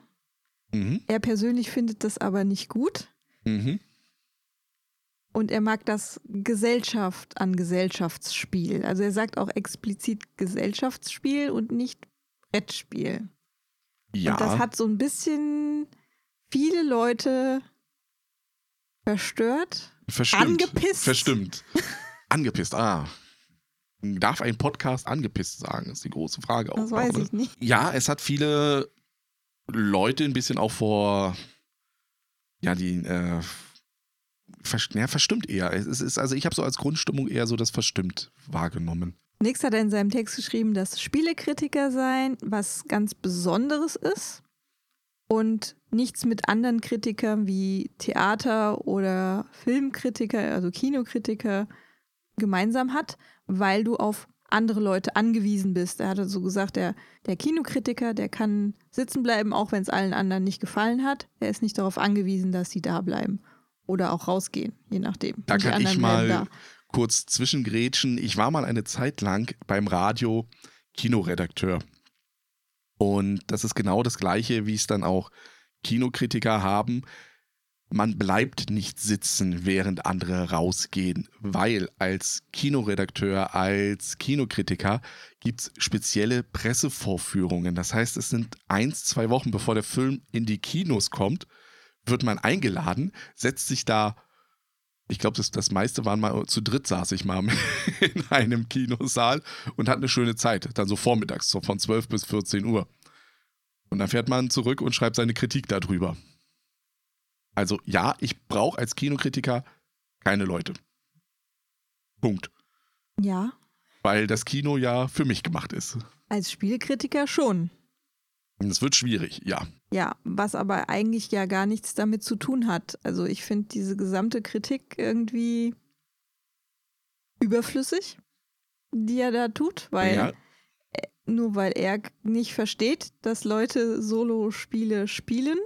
Mhm. Er persönlich findet das aber nicht gut. Mhm. Und er mag das Gesellschaft an Gesellschaftsspiel. Also er sagt auch explizit Gesellschaftsspiel und nicht Brettspiel. Ja, Und das hat so ein bisschen viele Leute verstört. verstimmt. angepisst. Verstimmt. Angepisst, ah. Darf ein Podcast angepisst sagen, ist die große Frage. Auch, Das weiß ne? ich nicht. Ja, es hat viele Leute ein bisschen auch vor, ja, die, äh, vers ja, verstimmt eher. Es ist, also ich habe so als Grundstimmung eher so das verstimmt wahrgenommen. Nix hat er in seinem Text geschrieben, dass Spielekritiker sein was ganz Besonderes ist und nichts mit anderen Kritikern wie Theater- oder Filmkritiker, also Kinokritiker, gemeinsam hat, weil du auf andere Leute angewiesen bist. Er hatte so gesagt, der, der Kinokritiker, der kann sitzen bleiben, auch wenn es allen anderen nicht gefallen hat. Er ist nicht darauf angewiesen, dass sie da bleiben oder auch rausgehen, je nachdem. Da kann ich mal bleiben kurz zwischengrätschen. Ich war mal eine Zeit lang beim Radio Kinoredakteur. Und das ist genau das Gleiche, wie es dann auch Kinokritiker haben. Man bleibt nicht sitzen, während andere rausgehen, weil als Kinoredakteur, als Kinokritiker gibt es spezielle Pressevorführungen. Das heißt, es sind eins, zwei Wochen bevor der Film in die Kinos kommt, wird man eingeladen, setzt sich da ich glaube, das, das meiste waren mal zu dritt saß ich mal in einem Kinosaal und hatte eine schöne Zeit. Dann so vormittags, so von 12 bis 14 Uhr. Und dann fährt man zurück und schreibt seine Kritik darüber. Also ja, ich brauche als Kinokritiker keine Leute. Punkt. Ja. Weil das Kino ja für mich gemacht ist. Als Spielkritiker schon. Es wird schwierig, ja. Ja, was aber eigentlich ja gar nichts damit zu tun hat. Also ich finde diese gesamte Kritik irgendwie überflüssig, die er da tut, weil ja. nur weil er nicht versteht, dass Leute Solo-Spiele spielen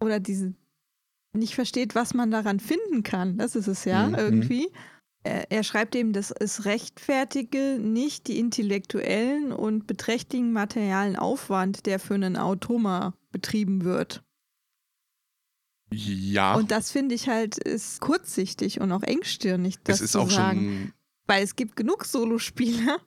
oder diese nicht versteht, was man daran finden kann. Das ist es ja Mhm. irgendwie. Er, er schreibt eben, dass es rechtfertige nicht die intellektuellen und beträchtlichen materialen Aufwand, der für einen Automa betrieben wird. Ja, Und das finde ich halt ist kurzsichtig und auch engstirnig, das es ist zu auch sagen. schon. Weil es gibt genug Solospieler,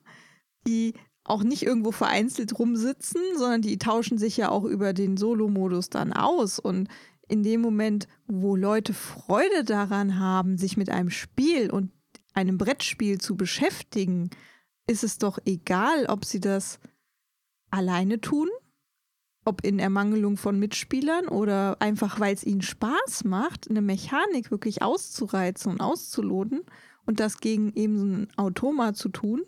die auch nicht irgendwo vereinzelt rumsitzen, sondern die tauschen sich ja auch über den Solo-Modus dann aus. Und in dem Moment, wo Leute Freude daran haben, sich mit einem Spiel und einem Brettspiel zu beschäftigen, ist es doch egal, ob sie das alleine tun, ob in Ermangelung von Mitspielern oder einfach, weil es ihnen Spaß macht, eine Mechanik wirklich auszureizen und auszuloten und das gegen eben so ein Automa zu tun,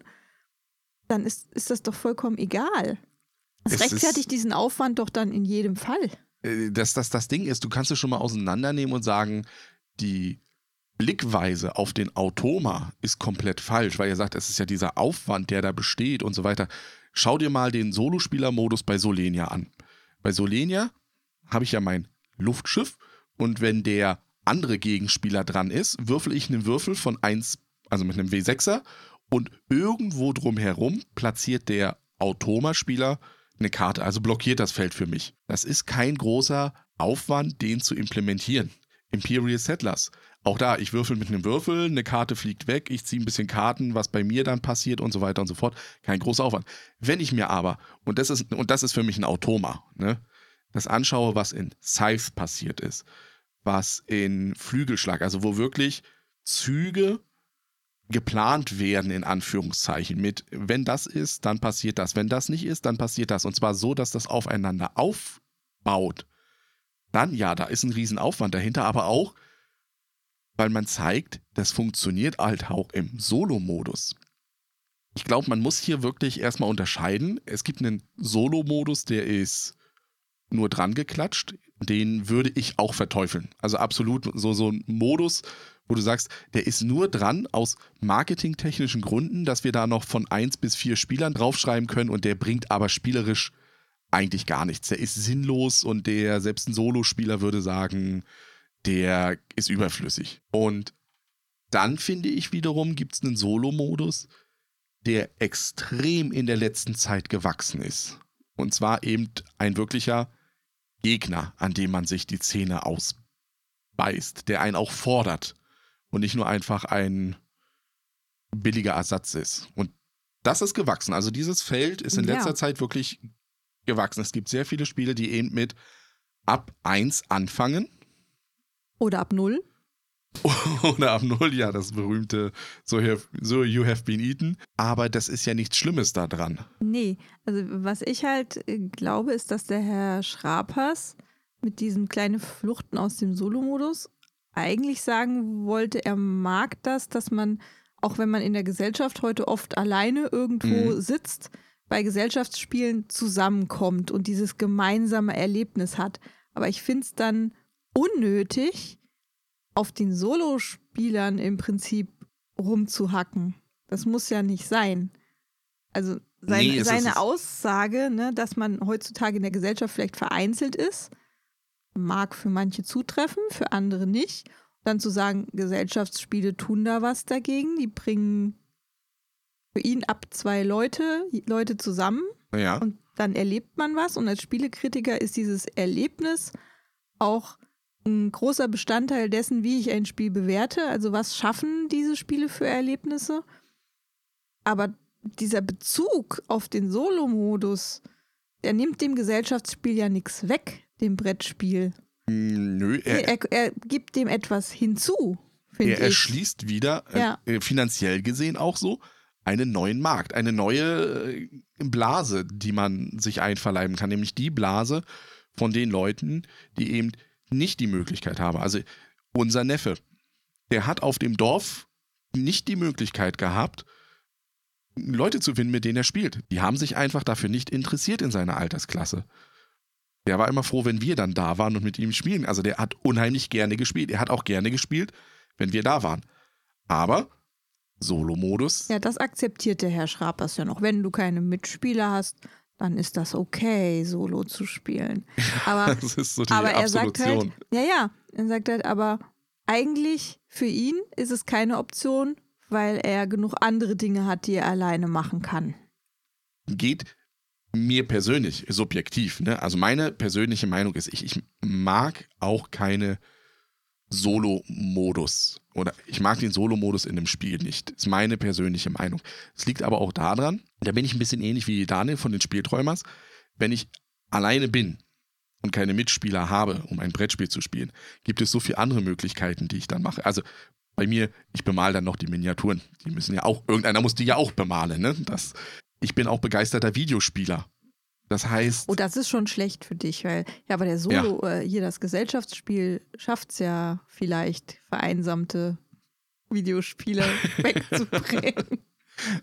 dann ist, ist das doch vollkommen egal. Es Es rechtfertigt diesen Aufwand doch dann in jedem Fall. äh, dass das das Ding ist, du kannst es schon mal auseinandernehmen und sagen, die Blickweise auf den Automa ist komplett falsch, weil ihr sagt, es ist ja dieser Aufwand, der da besteht und so weiter. Schau dir mal den Solospieler-Modus bei Solenia an. Bei Solenia habe ich ja mein Luftschiff und wenn der andere Gegenspieler dran ist, würfel ich einen Würfel von 1, also mit einem W6er und irgendwo drumherum platziert der Automa-Spieler eine Karte, also blockiert das Feld für mich. Das ist kein großer Aufwand, den zu implementieren. Imperial Settlers. Auch da, ich würfel mit einem Würfel, eine Karte fliegt weg, ich ziehe ein bisschen Karten, was bei mir dann passiert und so weiter und so fort. Kein großer Aufwand. Wenn ich mir aber, und das ist, und das ist für mich ein Automa, ne, das anschaue, was in Scythe passiert ist, was in Flügelschlag, also wo wirklich Züge geplant werden, in Anführungszeichen, mit, wenn das ist, dann passiert das, wenn das nicht ist, dann passiert das. Und zwar so, dass das aufeinander aufbaut. Dann ja, da ist ein Riesenaufwand dahinter, aber auch, weil man zeigt, das funktioniert halt auch im Solo-Modus. Ich glaube, man muss hier wirklich erstmal unterscheiden. Es gibt einen Solo-Modus, der ist nur dran geklatscht. Den würde ich auch verteufeln. Also absolut so, so ein Modus, wo du sagst, der ist nur dran aus marketingtechnischen Gründen, dass wir da noch von eins bis vier Spielern draufschreiben können und der bringt aber spielerisch eigentlich gar nichts. Der ist sinnlos und der, selbst ein Solospieler würde sagen, der ist überflüssig. Und dann finde ich wiederum, gibt es einen Solo-Modus, der extrem in der letzten Zeit gewachsen ist. Und zwar eben ein wirklicher Gegner, an dem man sich die Zähne ausbeißt, der einen auch fordert und nicht nur einfach ein billiger Ersatz ist. Und das ist gewachsen. Also dieses Feld ist in Ja. letzter Zeit wirklich gewachsen. Es gibt sehr viele Spiele, die eben mit ab 1 anfangen Oder ab null. oder ab 0, ja, das berühmte so, have, so You Have Been Eaten. Aber das ist ja nichts Schlimmes da dran. Nee, also was ich halt äh, glaube, ist, dass der Herr Schrapers mit diesen kleinen Fluchten aus dem Solo-Modus eigentlich sagen wollte, er mag das, dass man, auch wenn man in der Gesellschaft heute oft alleine irgendwo Mhm. sitzt, bei Gesellschaftsspielen zusammenkommt und dieses gemeinsame Erlebnis hat. Aber ich finde es dann unnötig, auf den Solospielern im Prinzip rumzuhacken. Das muss ja nicht sein. Also seine, Nee, seine Aussage, ne, dass man heutzutage in der Gesellschaft vielleicht vereinzelt ist, mag für manche zutreffen, für andere nicht. Dann zu sagen, Gesellschaftsspiele tun da was dagegen, die bringen für ihn ab zwei Leute, Leute zusammen Ja. und dann erlebt man was. Und als Spielekritiker ist dieses Erlebnis auch ein großer Bestandteil dessen, wie ich ein Spiel bewerte. Also was schaffen diese Spiele für Erlebnisse? Aber dieser Bezug auf den Solo-Modus, der nimmt dem Gesellschaftsspiel ja nichts weg, dem Brettspiel. Mm, Nö, er, Er, er gibt dem etwas hinzu, finde er ich. erschließt wieder, äh, Ja. äh, finanziell gesehen auch so, einen neuen Markt, eine neue äh, Blase, die man sich einverleiben kann, nämlich die Blase von den Leuten, die eben nicht die Möglichkeit habe. Also unser Neffe, der hat auf dem Dorf nicht die Möglichkeit gehabt, Leute zu finden, mit denen er spielt. Die haben sich einfach dafür nicht interessiert in seiner Altersklasse. Der war immer froh, wenn wir dann da waren und mit ihm spielen. Also der hat unheimlich gerne gespielt. Er hat auch gerne gespielt, wenn wir da waren. Aber Solo-Modus. Ja, das akzeptiert der Herr Schrapers ja noch. Wenn du keine Mitspieler hast, dann ist das okay, Solo zu spielen. Aber, das ist so die aber er sagt halt, ja, ja, er sagt halt, aber eigentlich für ihn ist es keine Option, weil er genug andere Dinge hat, die er alleine machen kann. geht mir persönlich, subjektiv, ne? Also meine persönliche Meinung ist, ich, ich mag auch keine Solo-Modus. Oder ich mag den Solo-Modus in einem Spiel nicht. Ist meine persönliche Meinung. Es liegt aber auch daran, da bin ich ein bisschen ähnlich wie Daniel von den Spielträumers. Wenn ich alleine bin und keine Mitspieler habe, um ein Brettspiel zu spielen, gibt es so viele andere Möglichkeiten, die ich dann mache. Also bei mir, ich bemal dann noch die Miniaturen. Die müssen ja auch, irgendeiner muss die ja auch bemalen, ne? Das, ich bin auch begeisterter Videospieler. Das heißt, Oh, das ist schon schlecht für dich, weil, ja, aber der Solo, äh, hier das Gesellschaftsspiel schafft es ja vielleicht, vereinsamte Videospiele wegzubringen.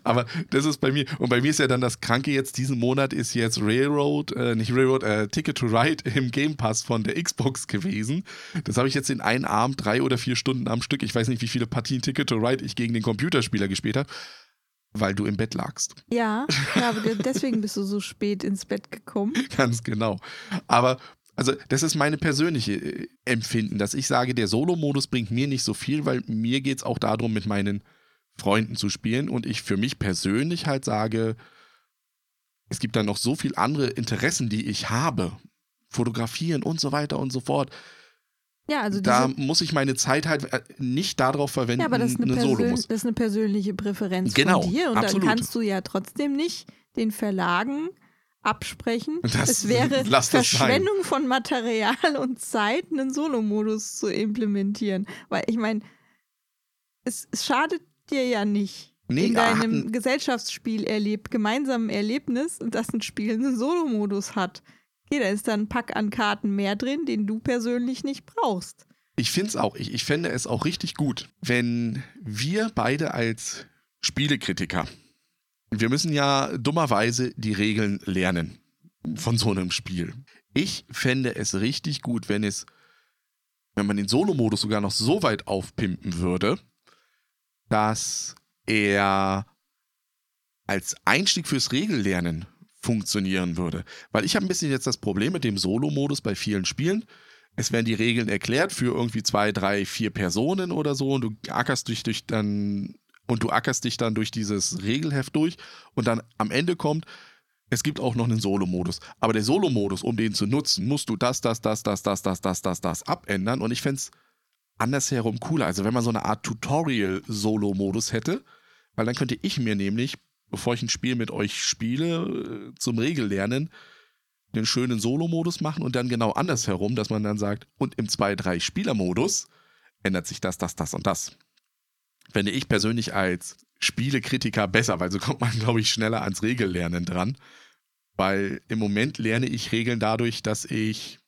aber das ist bei mir, und bei mir ist ja dann das Kranke jetzt, diesen Monat ist jetzt Railroad, äh, nicht Railroad, äh, Ticket to Ride im Game Pass von der Xbox gewesen. Das habe ich jetzt in einem Abend, drei oder vier Stunden am Stück, ich weiß nicht, wie viele Partien Ticket to Ride ich gegen den Computerspieler gespielt habe, weil du im Bett lagst. ja, ja, deswegen bist du so spät ins Bett gekommen. Ganz genau. Aber also das ist meine persönliche äh, Empfinden, dass ich sage, der Solo-Modus bringt mir nicht so viel, weil mir geht es auch darum, mit meinen Freunden zu spielen und ich für mich persönlich halt sage, es gibt dann noch so viel andere Interessen, die ich habe. Fotografieren und so weiter und so fort. Ja, also Da muss ich meine Zeit halt äh, nicht darauf verwenden, ja, aber das ist, eine einen Persön Solo-Modus. das ist eine persönliche Präferenz Genau, von dir und absolut. dann kannst du ja trotzdem nicht den Verlagen absprechen. Das- es wäre das sein. Verschwendung von Material und Zeit, einen Solo-Modus zu implementieren. Weil ich meine, es, es schadet dir ja nicht. Nee, in ah, deinem Gesellschaftsspiel erlebt, gemeinsamen Erlebnis, dass ein Spiel einen Solo-Modus hat. Okay, da ist dann ein Pack an Karten mehr drin, den du persönlich nicht brauchst. Ich finde es auch, ich, ich fände es auch richtig gut, wenn wir beide als Spielekritiker, wir müssen ja dummerweise die Regeln lernen von so einem Spiel. Ich fände es richtig gut, wenn es, wenn man den Solo-Modus sogar noch so weit aufpimpen würde, dass er als Einstieg fürs Regellernen funktionieren würde. Weil ich habe ein bisschen jetzt das Problem mit dem Solo-Modus bei vielen Spielen. Es werden die Regeln erklärt für irgendwie zwei, drei, vier Personen oder so und du ackerst dich durch dann und du ackerst dich dann durch dieses Regelheft durch und dann am Ende kommt, es gibt auch noch einen Solo-Modus. Aber der Solo-Modus, um den zu nutzen, musst du das, das, das, das, das, das, das, das, das abändern und ich fände es andersherum cooler. Also wenn man so eine Art Tutorial-Solo-Modus hätte, weil dann könnte ich mir nämlich, bevor ich ein Spiel mit euch spiele, äh, zum Regellernen, einen schönen Solo-Modus machen und dann genau andersherum, dass man dann sagt, und im 2-3-Spieler-Modus ändert sich das, das, das und das. Fände ich persönlich als Spielekritiker besser, weil so kommt man, glaube ich, schneller ans Regellernen dran. Weil im Moment lerne ich Regeln dadurch, dass ich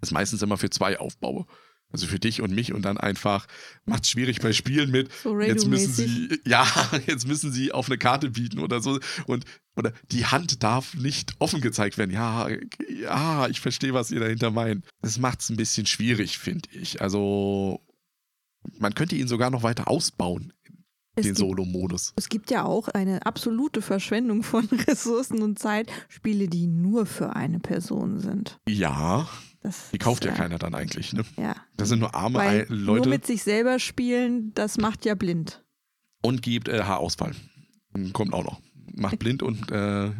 es meistens immer für zwei aufbaue. Also für dich und mich und dann einfach macht es schwierig bei Spielen mit. So Jetzt müssen sie, ja, jetzt müssen sie auf eine Karte bieten oder so. Und, oder die Hand darf nicht offen gezeigt werden. Ja, ja, ich verstehe, was ihr dahinter meint. Das macht es ein bisschen schwierig, finde ich. Also, man könnte ihn sogar noch weiter ausbauen, Es den Solo-Modus. es gibt ja auch eine absolute Verschwendung von Ressourcen und Zeit. Spiele, die nur für eine Person sind. Ja, Das die kauft ist, ja äh, keiner dann eigentlich, ne? Ja. Das sind nur arme Weil Ei- Leute nur mit sich selber spielen, das macht ja blind. und gibt äh, Haarausfall. Kommt auch noch. Macht blind und äh,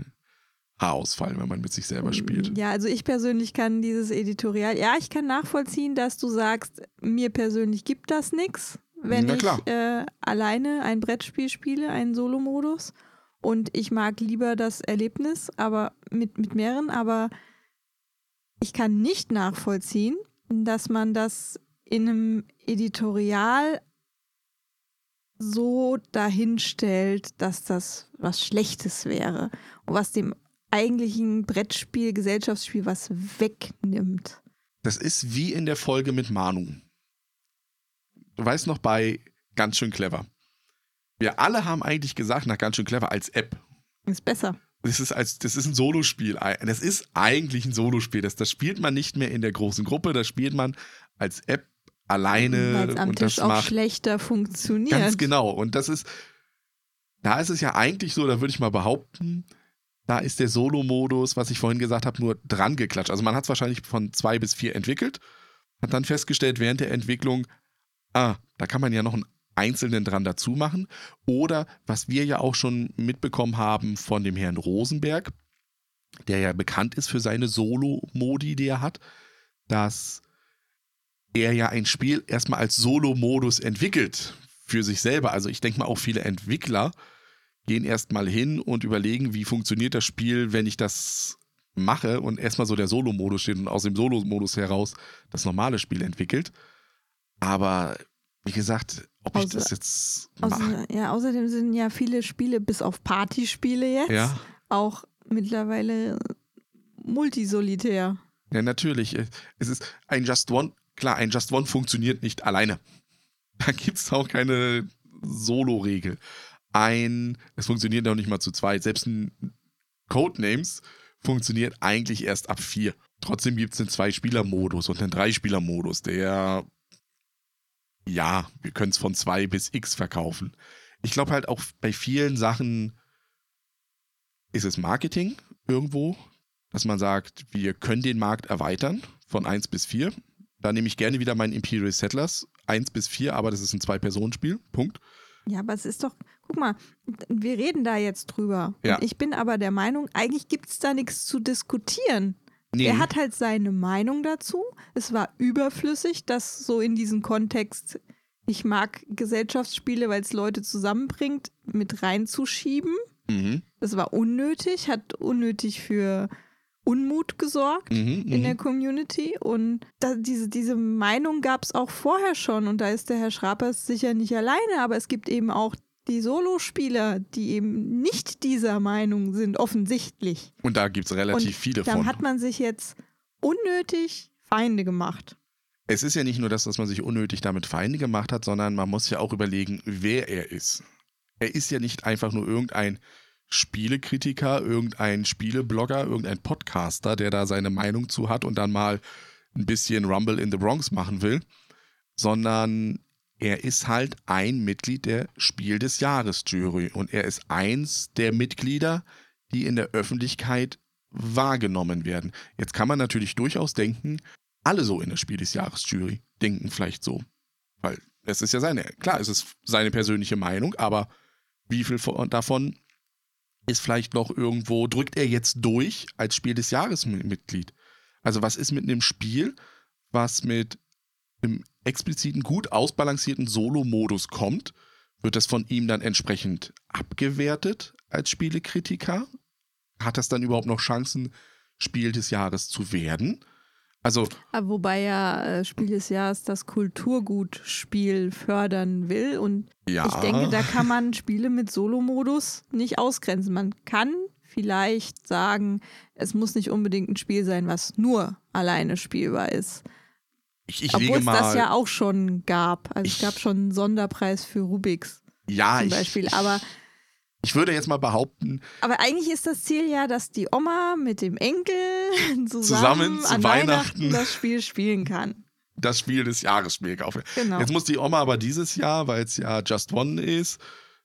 Haarausfall, wenn man mit sich selber spielt. Ja, also ich persönlich kann dieses Editorial, ja, ich kann nachvollziehen, dass du sagst, mir persönlich gibt das nichts, wenn ich äh, alleine ein Brettspiel spiele, einen Solo-Modus. Und ich mag lieber das Erlebnis, aber mit, mit mehreren, aber ich kann nicht nachvollziehen, dass man das in einem Editorial so dahinstellt, dass das was Schlechtes wäre und was dem eigentlichen Brettspiel, Gesellschaftsspiel was wegnimmt. Das ist wie in der Folge mit Manu. Du weißt noch bei ganz schön clever. Wir alle haben eigentlich gesagt, nach ganz schön clever als App. Ist besser. Das ist, als, das ist ein Solospiel. Das ist eigentlich ein Solospiel. Das, das spielt man nicht mehr in der großen Gruppe, das spielt man als App alleine. Weil es am und Tisch das auch schlechter funktioniert. Ganz genau. Und das ist, da ist es ja eigentlich so, da würde ich mal behaupten, da ist der Solo-Modus, was ich vorhin gesagt habe, nur dran geklatscht. Also man hat es wahrscheinlich von zwei bis vier entwickelt, hat dann festgestellt während der Entwicklung, ah, da kann man ja noch einen einzelnen dran dazu machen. Oder was wir ja auch schon mitbekommen haben von dem Herrn Rosenberg, der ja bekannt ist für seine Solo-Modi, die er hat, dass er ja ein Spiel erstmal als Solo-Modus entwickelt für sich selber. Also ich denke mal auch viele Entwickler gehen erstmal hin und überlegen, wie funktioniert das Spiel, wenn ich das mache und erstmal so der Solo-Modus steht und aus dem Solo-Modus heraus das normale Spiel entwickelt. Aber wie gesagt, ob ich Außer- das jetzt mache. Ja, außerdem sind ja viele Spiele, bis auf Partyspiele jetzt, Ja, auch mittlerweile multisolitär. ja, natürlich. Es ist ein Just One, klar, ein Just One funktioniert nicht alleine. Da gibt es auch keine Solo-Regel. Ein, es funktioniert noch nicht mal zu zweit. Selbst ein Codenames funktioniert eigentlich erst ab vier. Trotzdem gibt es einen Zwei-Spieler-Modus und einen Drei-Spieler-Modus, der, ja, wir können es von zwei bis x verkaufen. Ich glaube halt auch bei vielen Sachen ist es Marketing irgendwo, dass man sagt, wir können den Markt erweitern von 1 bis 4. Da nehme ich gerne wieder meinen Imperial Settlers 1 bis 4, aber das ist ein Zwei-Personen-Spiel. Punkt. Ja, aber es ist doch, guck mal, wir reden da jetzt drüber. Ja. Ich bin aber der Meinung, eigentlich gibt es da nichts zu diskutieren. Nee, Er hat halt seine Meinung dazu. Es war überflüssig, das so in diesen Kontext, ich mag Gesellschaftsspiele, weil es Leute zusammenbringt, mit reinzuschieben. mhm, Das war unnötig, hat unnötig für Unmut gesorgt mhm, in der mhm. Community. Und da, diese, diese Meinung gab es auch vorher schon. Und da ist der Herr Schrapers sicher nicht alleine, aber es gibt eben auch die Solospieler, die eben nicht dieser Meinung sind, offensichtlich. Und da gibt es relativ Und viele Da von. hat man sich jetzt unnötig Feinde gemacht. Es ist ja nicht nur das, dass man sich unnötig damit Feinde gemacht hat, sondern man muss ja auch überlegen, wer er ist. Er ist ja nicht einfach nur irgendein Spielekritiker, irgendein Spieleblogger, irgendein Podcaster, der da seine Meinung zu hat und dann mal ein bisschen Rumble in the Bronx machen will, sondern er ist halt ein Mitglied der Spiel des Jahres Jury und er ist eins der Mitglieder, die in der Öffentlichkeit wahrgenommen werden. Jetzt kann man natürlich durchaus denken, alle so in der Spiel des Jahres Jury denken vielleicht so. Weil es ist ja seine, klar, es ist seine persönliche Meinung, aber wie viel von- davon ist vielleicht noch irgendwo, drückt er jetzt durch als Spiel des Jahres Mi- Mitglied? Also was ist mit einem Spiel, was mit einem expliziten, gut ausbalancierten Solo-Modus kommt? Wird das von ihm dann entsprechend abgewertet als Spielekritiker? Hat das dann überhaupt noch Chancen, Spiel des Jahres zu werden? Also, wobei ja äh, Spiel des Jahres das Kulturgutspiel fördern will. Und ja. ich denke, da kann man Spiele mit Solo-Modus nicht ausgrenzen. Man kann vielleicht sagen, es muss nicht unbedingt ein Spiel sein, was nur alleine spielbar ist. Ich, ich Obwohl es mal. das ja auch schon gab. Also es Ich- gab schon einen Sonderpreis für Rubiks ja, zum Beispiel. ich, Aber, ich würde jetzt mal behaupten, aber eigentlich ist das Ziel ja, dass die Oma mit dem Enkel zusammen, Zusammen zu an Weihnachten. Weihnachten das Spiel spielen kann. das Spiel des Jahres Spiel kaufen. Genau. Jetzt muss die Oma aber dieses Jahr, weil es ja Just One ist,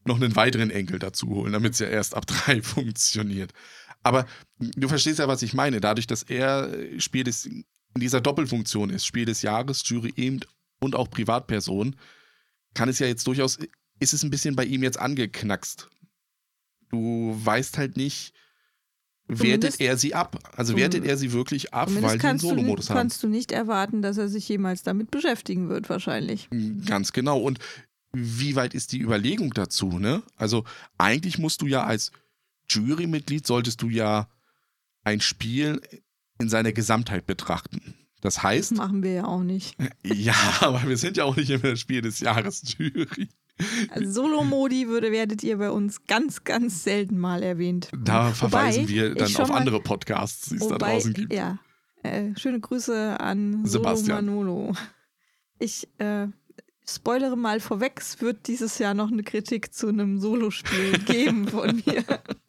noch einen weiteren Enkel dazu holen, damit es ja erst ab drei funktioniert. Aber du verstehst ja, was ich meine. Dadurch, dass er äh, Spiel des, in dieser Doppelfunktion ist, Spiel des Jahres, Jury eben und auch Privatperson, kann es ja jetzt durchaus, ist es ein bisschen bei ihm jetzt angeknackst. Du weißt halt nicht, wertet Zumindest- er sie ab? Also wertet er sie wirklich ab, weil sie einen Solo-Modus haben? kannst du nicht erwarten, dass er sich jemals damit beschäftigen wird, wahrscheinlich. Ganz genau. Und wie weit ist die Überlegung dazu? Ne? Also eigentlich musst du ja als Jurymitglied solltest du ja ein Spiel in seiner Gesamtheit betrachten. Das Das heißt, machen wir ja auch nicht. ja, aber wir sind ja auch nicht immer das Spiel des Jahres Jury. Also Solo-Modi würde, werdet ihr bei uns ganz, ganz selten mal erwähnt. Da verweisen Wobei wir dann auf mal- andere Podcasts, die es da draußen gibt. Ja. Äh, schöne Grüße an Sebastian. Solo Manolo. Ich äh, spoilere mal vorweg, es wird dieses Jahr noch eine Kritik zu einem Solospiel geben von mir.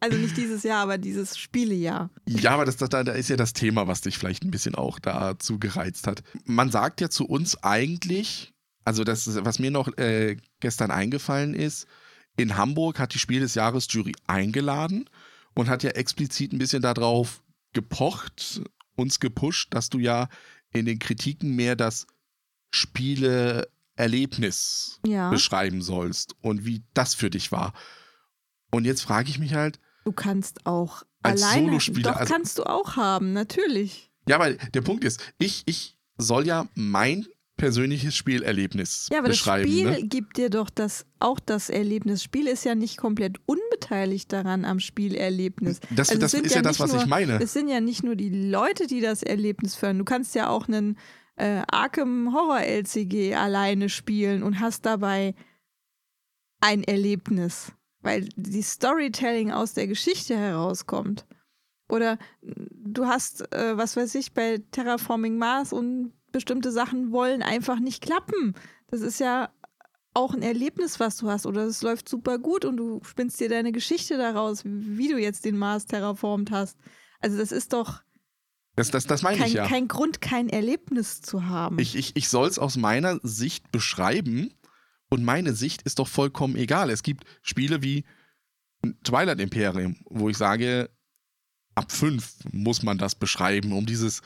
Also nicht dieses Jahr, aber dieses Spielejahr. Ja, aber das, das, da ist ja das Thema, was dich vielleicht ein bisschen auch dazu gereizt hat. Man sagt ja zu uns eigentlich, also das, was mir noch äh, gestern eingefallen ist, in Hamburg hat die Spiel des Jahres Jury eingeladen und hat ja explizit ein bisschen darauf gepocht, uns gepusht, dass du ja in den Kritiken mehr das Spieleerlebnis Ja. beschreiben sollst und wie das für dich war. Und jetzt frage ich mich halt, Du kannst auch Als alleine. Solospieler, Doch, also- kannst du auch haben, natürlich. ja, weil der Punkt ist, ich, ich soll ja mein persönliches Spielerlebnis Ja, aber beschreiben. das Spiel ne? gibt dir doch das, auch das Erlebnis. Spiel ist ja nicht komplett unbeteiligt daran am Spielerlebnis. Das, Also das ist ja, ja das, was ich nur- meine. Es sind ja nicht nur die Leute, die das Erlebnis fördern. Du kannst ja auch einen äh, Arkham Horror LCG alleine spielen und hast dabei ein Erlebnis, weil die Storytelling aus der Geschichte herauskommt. Oder du hast, äh, was weiß ich, bei Terraforming Mars und bestimmte Sachen wollen einfach nicht klappen. Das ist ja auch ein Erlebnis, was du hast. Oder es läuft super gut und du spinnst dir deine Geschichte daraus, wie du jetzt den Mars terraformt hast. Also das ist doch Das, das, das meine kein, ich ja. kein Grund, kein Erlebnis zu haben. Ich, ich, ich soll es aus meiner Sicht beschreiben und meine Sicht ist doch vollkommen egal. Es gibt Spiele wie Twilight Imperium, wo ich sage, ab fünf muss man das beschreiben, um dieses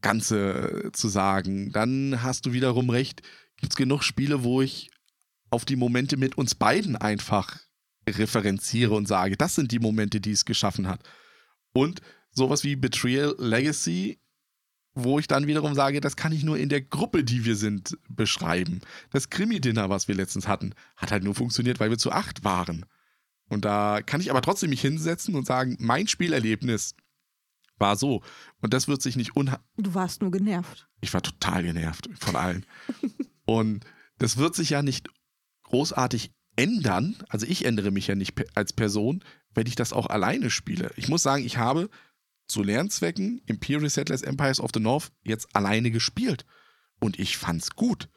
Ganze zu sagen. Dann hast du wiederum recht, gibt es genug Spiele, wo ich auf die Momente mit uns beiden einfach referenziere und sage, das sind die Momente, die es geschaffen hat. Und sowas wie Betrayal Legacy wo ich dann wiederum sage, das kann ich nur in der Gruppe, die wir sind, beschreiben. Das Krimi-Dinner, was wir letztens hatten, hat halt nur funktioniert, weil wir zu acht waren. Und da kann ich aber trotzdem mich hinsetzen und sagen, mein Spielerlebnis war so. Und das wird sich nicht unha... du warst nur genervt. Ich war total genervt von allen. und das wird sich ja nicht großartig ändern. Also ich ändere mich ja nicht als Person, wenn ich das auch alleine spiele. Ich muss sagen, ich habe zu Lernzwecken Imperial Settlers Empires of the North jetzt alleine gespielt. Und ich fand's gut.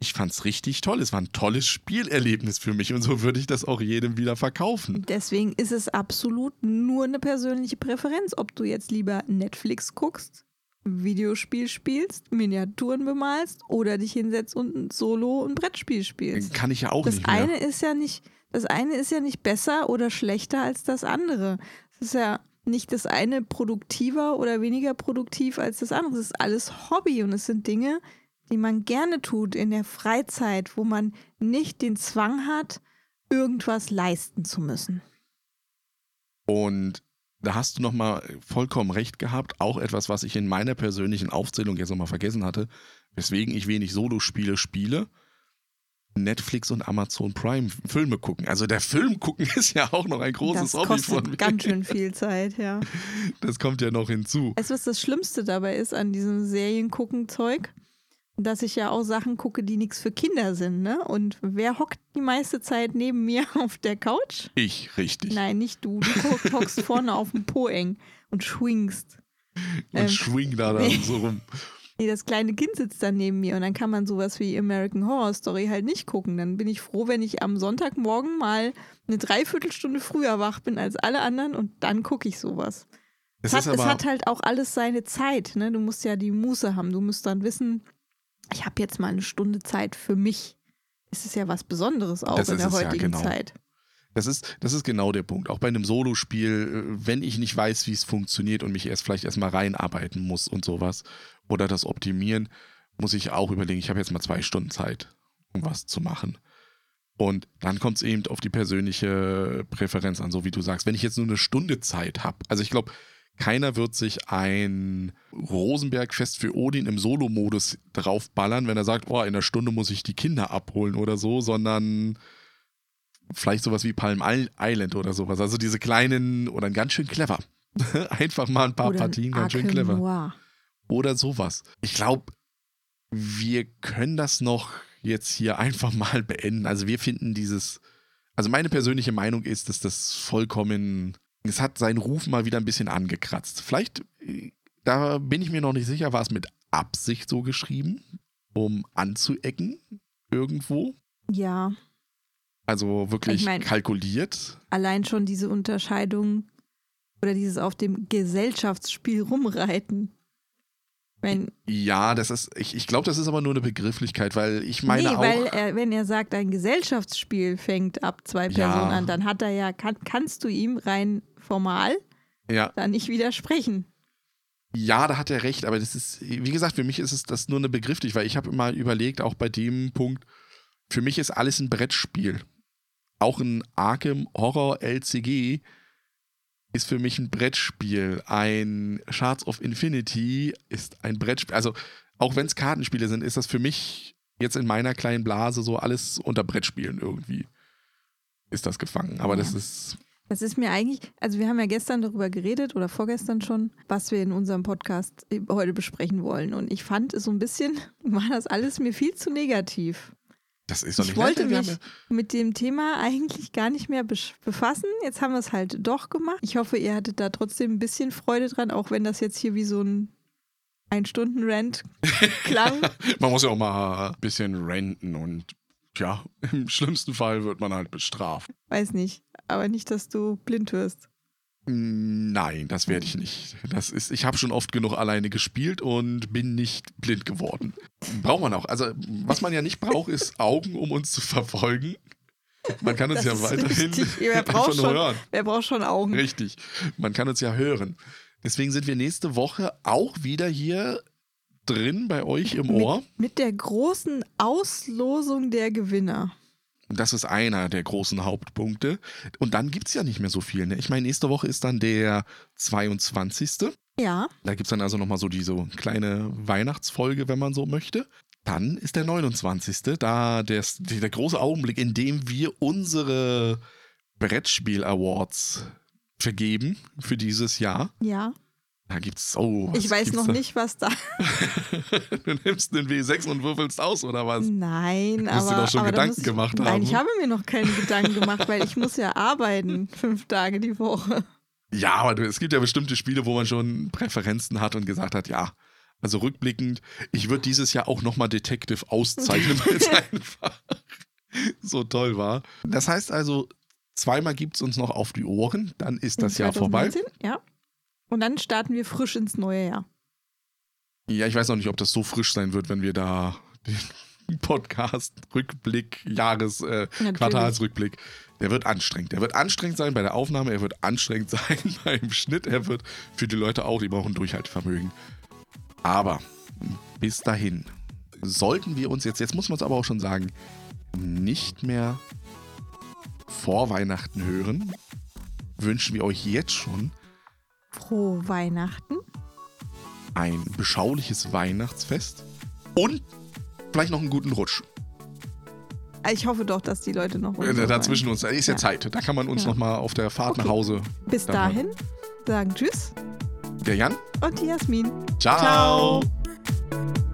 Ich fand's richtig toll. Es war ein tolles Spielerlebnis für mich und so würde ich das auch jedem wieder verkaufen. Deswegen ist es absolut nur eine persönliche Präferenz, ob du jetzt lieber Netflix guckst, Videospiel spielst, Miniaturen bemalst oder dich hinsetzt und ein Solo ein Brettspiel spielst. Kann ich ja auch Das nicht mehr. eine ist ja nicht, das eine ist ja nicht besser oder schlechter als das andere. Es ist ja nicht das eine produktiver oder weniger produktiv als das andere. Es ist alles Hobby und es sind Dinge, die man gerne tut in der Freizeit, wo man nicht den Zwang hat, irgendwas leisten zu müssen. Und da hast du nochmal vollkommen recht gehabt. Auch etwas, was ich in meiner persönlichen Aufzählung jetzt nochmal vergessen hatte, weswegen ich wenig Solo-Spiele spiele. Netflix und Amazon Prime Filme gucken. Also der Film gucken ist ja auch noch ein großes das Hobby kostet von mir. ganz schön viel Zeit, ja. Das kommt ja noch hinzu. Weißt du, was das Schlimmste dabei ist an diesem Seriengucken-Zeug? Dass ich ja auch Sachen gucke, die nichts für Kinder sind, ne? Und wer hockt die meiste Zeit neben mir auf der Couch? Ich, richtig. Nein, nicht du. Du hock- hockst vorne auf dem Po eng und schwingst. und ähm, schwing da dann nee. so rum. Das kleine Kind sitzt dann neben mir und dann kann man sowas wie American Horror Story halt nicht gucken. Dann bin ich froh, wenn ich am Sonntagmorgen mal eine Dreiviertelstunde früher wach bin als alle anderen und dann gucke ich sowas. Es hat, es hat halt auch alles seine Zeit. Ne? Du musst ja die Muße haben. Du musst dann wissen, ich habe jetzt mal eine Stunde Zeit für mich. Es ist ja was Besonderes auch Das in der es ja, heutigen genau. Zeit. Das ist, das ist genau der Punkt. Auch bei einem Solospiel, äh, wenn ich nicht weiß, wie es funktioniert und mich erst vielleicht erstmal reinarbeiten muss und sowas oder das optimieren, muss ich auch überlegen, ich habe jetzt mal zwei Stunden Zeit, um was zu machen. Und dann kommt es eben auf die persönliche Präferenz an, so wie du sagst. Wenn ich jetzt nur eine Stunde Zeit habe, also ich glaube, keiner wird sich ein Rosenberg-Fest für Odin im Solo-Modus draufballern, wenn er sagt, oh, in einer Stunde muss ich die Kinder abholen oder so, sondern vielleicht sowas wie Palm Isl- Island oder sowas. Also diese kleinen oder ganz schön clever. Einfach mal ein paar Oder ein Partien, ganz schön clever. Noir. Oder sowas. Ich glaube, wir können das noch jetzt hier einfach mal beenden. Also wir finden dieses, also meine persönliche Meinung ist, dass das vollkommen, es hat seinen Ruf mal wieder ein bisschen angekratzt. Vielleicht Da bin ich mir noch nicht sicher, war es mit Absicht so geschrieben, um anzuecken irgendwo? Ja. Also wirklich Ich mein- kalkuliert. Allein schon diese Unterscheidung oder dieses auf dem Gesellschaftsspiel rumreiten. Wenn, Ja, das ist, ich, ich glaube, das ist aber nur eine Begrifflichkeit, weil ich meine nee, auch. weil er, wenn er sagt, ein Gesellschaftsspiel fängt ab zwei Ja. Personen an, dann hat er ja, kann, kannst du ihm rein formal ja, da nicht widersprechen. ja, da hat er recht, aber das ist, wie gesagt, für mich ist es das nur eine Begrifflich, weil ich habe immer überlegt, auch bei dem Punkt, für mich ist alles ein Brettspiel. Auch ein Arkham Horror LCG ist für mich ein Brettspiel. Ein Shards of Infinity ist ein Brettspiel. Also, auch wenn es Kartenspiele sind, ist das für mich jetzt in meiner kleinen Blase so alles unter Brettspielen irgendwie. Ist das gefangen. Aber das ist. Das ist mir eigentlich, also wir haben ja gestern darüber geredet oder vorgestern schon, was wir in unserem Podcast heute besprechen wollen. Und ich fand es so ein bisschen, war das alles mir viel zu negativ. Das ist Ich nicht wollte mich haben mit dem Thema eigentlich gar nicht mehr befassen. Jetzt haben wir es halt doch gemacht. Ich hoffe, ihr hattet da trotzdem ein bisschen Freude dran, auch wenn das jetzt hier wie so ein Ein-Stunden-Rant klang. ja, man muss ja auch mal ein bisschen renten und ja, im schlimmsten Fall wird man halt bestraft. Weiß nicht. Aber nicht, dass du blind wirst. Nein, das werde ich nicht. Das ist, ich habe schon oft genug alleine gespielt und bin nicht blind geworden. Braucht man auch. Also, was man ja nicht braucht, ist Augen, um uns zu verfolgen. Man kann uns Das ja weiterhin. Wer braucht, schon, hören. wer braucht schon Augen? Richtig. Man kann uns ja hören. Deswegen sind wir nächste Woche auch wieder hier drin bei euch im Ohr. Mit der großen Auslosung der Gewinner. Das ist einer der großen Hauptpunkte. Und dann gibt es ja nicht mehr so viel. Ne? Ich meine, nächste Woche ist dann der 22. Ja, Da gibt es dann also nochmal so diese kleine Weihnachtsfolge, wenn man so möchte. Dann ist der 29. Da der, der große Augenblick, in dem wir unsere Brettspiel-Awards vergeben für dieses Jahr. ja. Da gibt's so. was ich weiß noch da? nicht, was da. du nimmst den W6 und würfelst aus, oder was? Nein, Musst du aber. doch schon aber da Gedanken ich, gemacht Nein, haben. ich habe mir noch keine Gedanken gemacht, weil ich muss ja arbeiten, fünf Tage die Woche. Ja, aber du, es gibt ja bestimmte Spiele, wo man schon Präferenzen hat und gesagt hat, ja. Also rückblickend, ich würde dieses Jahr auch nochmal Detective auszeichnen, weil es einfach so toll war. Das heißt also, zweimal gibt es uns noch auf die Ohren, dann ist das In Jahr vorbei. 2019, Ja. Und dann starten wir frisch ins neue Jahr. Ja, ich weiß noch nicht, ob das so frisch sein wird, wenn wir da den Podcast, Rückblick, Jahres, äh. Quartalsrückblick, der wird anstrengend. Der wird anstrengend sein bei der Aufnahme, er wird anstrengend sein beim Schnitt, er wird für die Leute auch, die brauchen Durchhaltevermögen. Aber bis dahin sollten wir uns jetzt, jetzt muss man es aber auch schon sagen, nicht mehr vor Weihnachten hören, wünschen wir euch jetzt schon Frohe Weihnachten. ein beschauliches Weihnachtsfest und vielleicht noch einen guten Rutsch. Ich hoffe doch, dass die Leute noch. Äh, Dazwischen uns, da ist ja, Ja. Zeit. Da kann man uns Ja. noch mal auf der Fahrt Okay. nach Hause. Bis dahin sagen Tschüss Der Jan. und die Jasmin. Ciao. Ciao.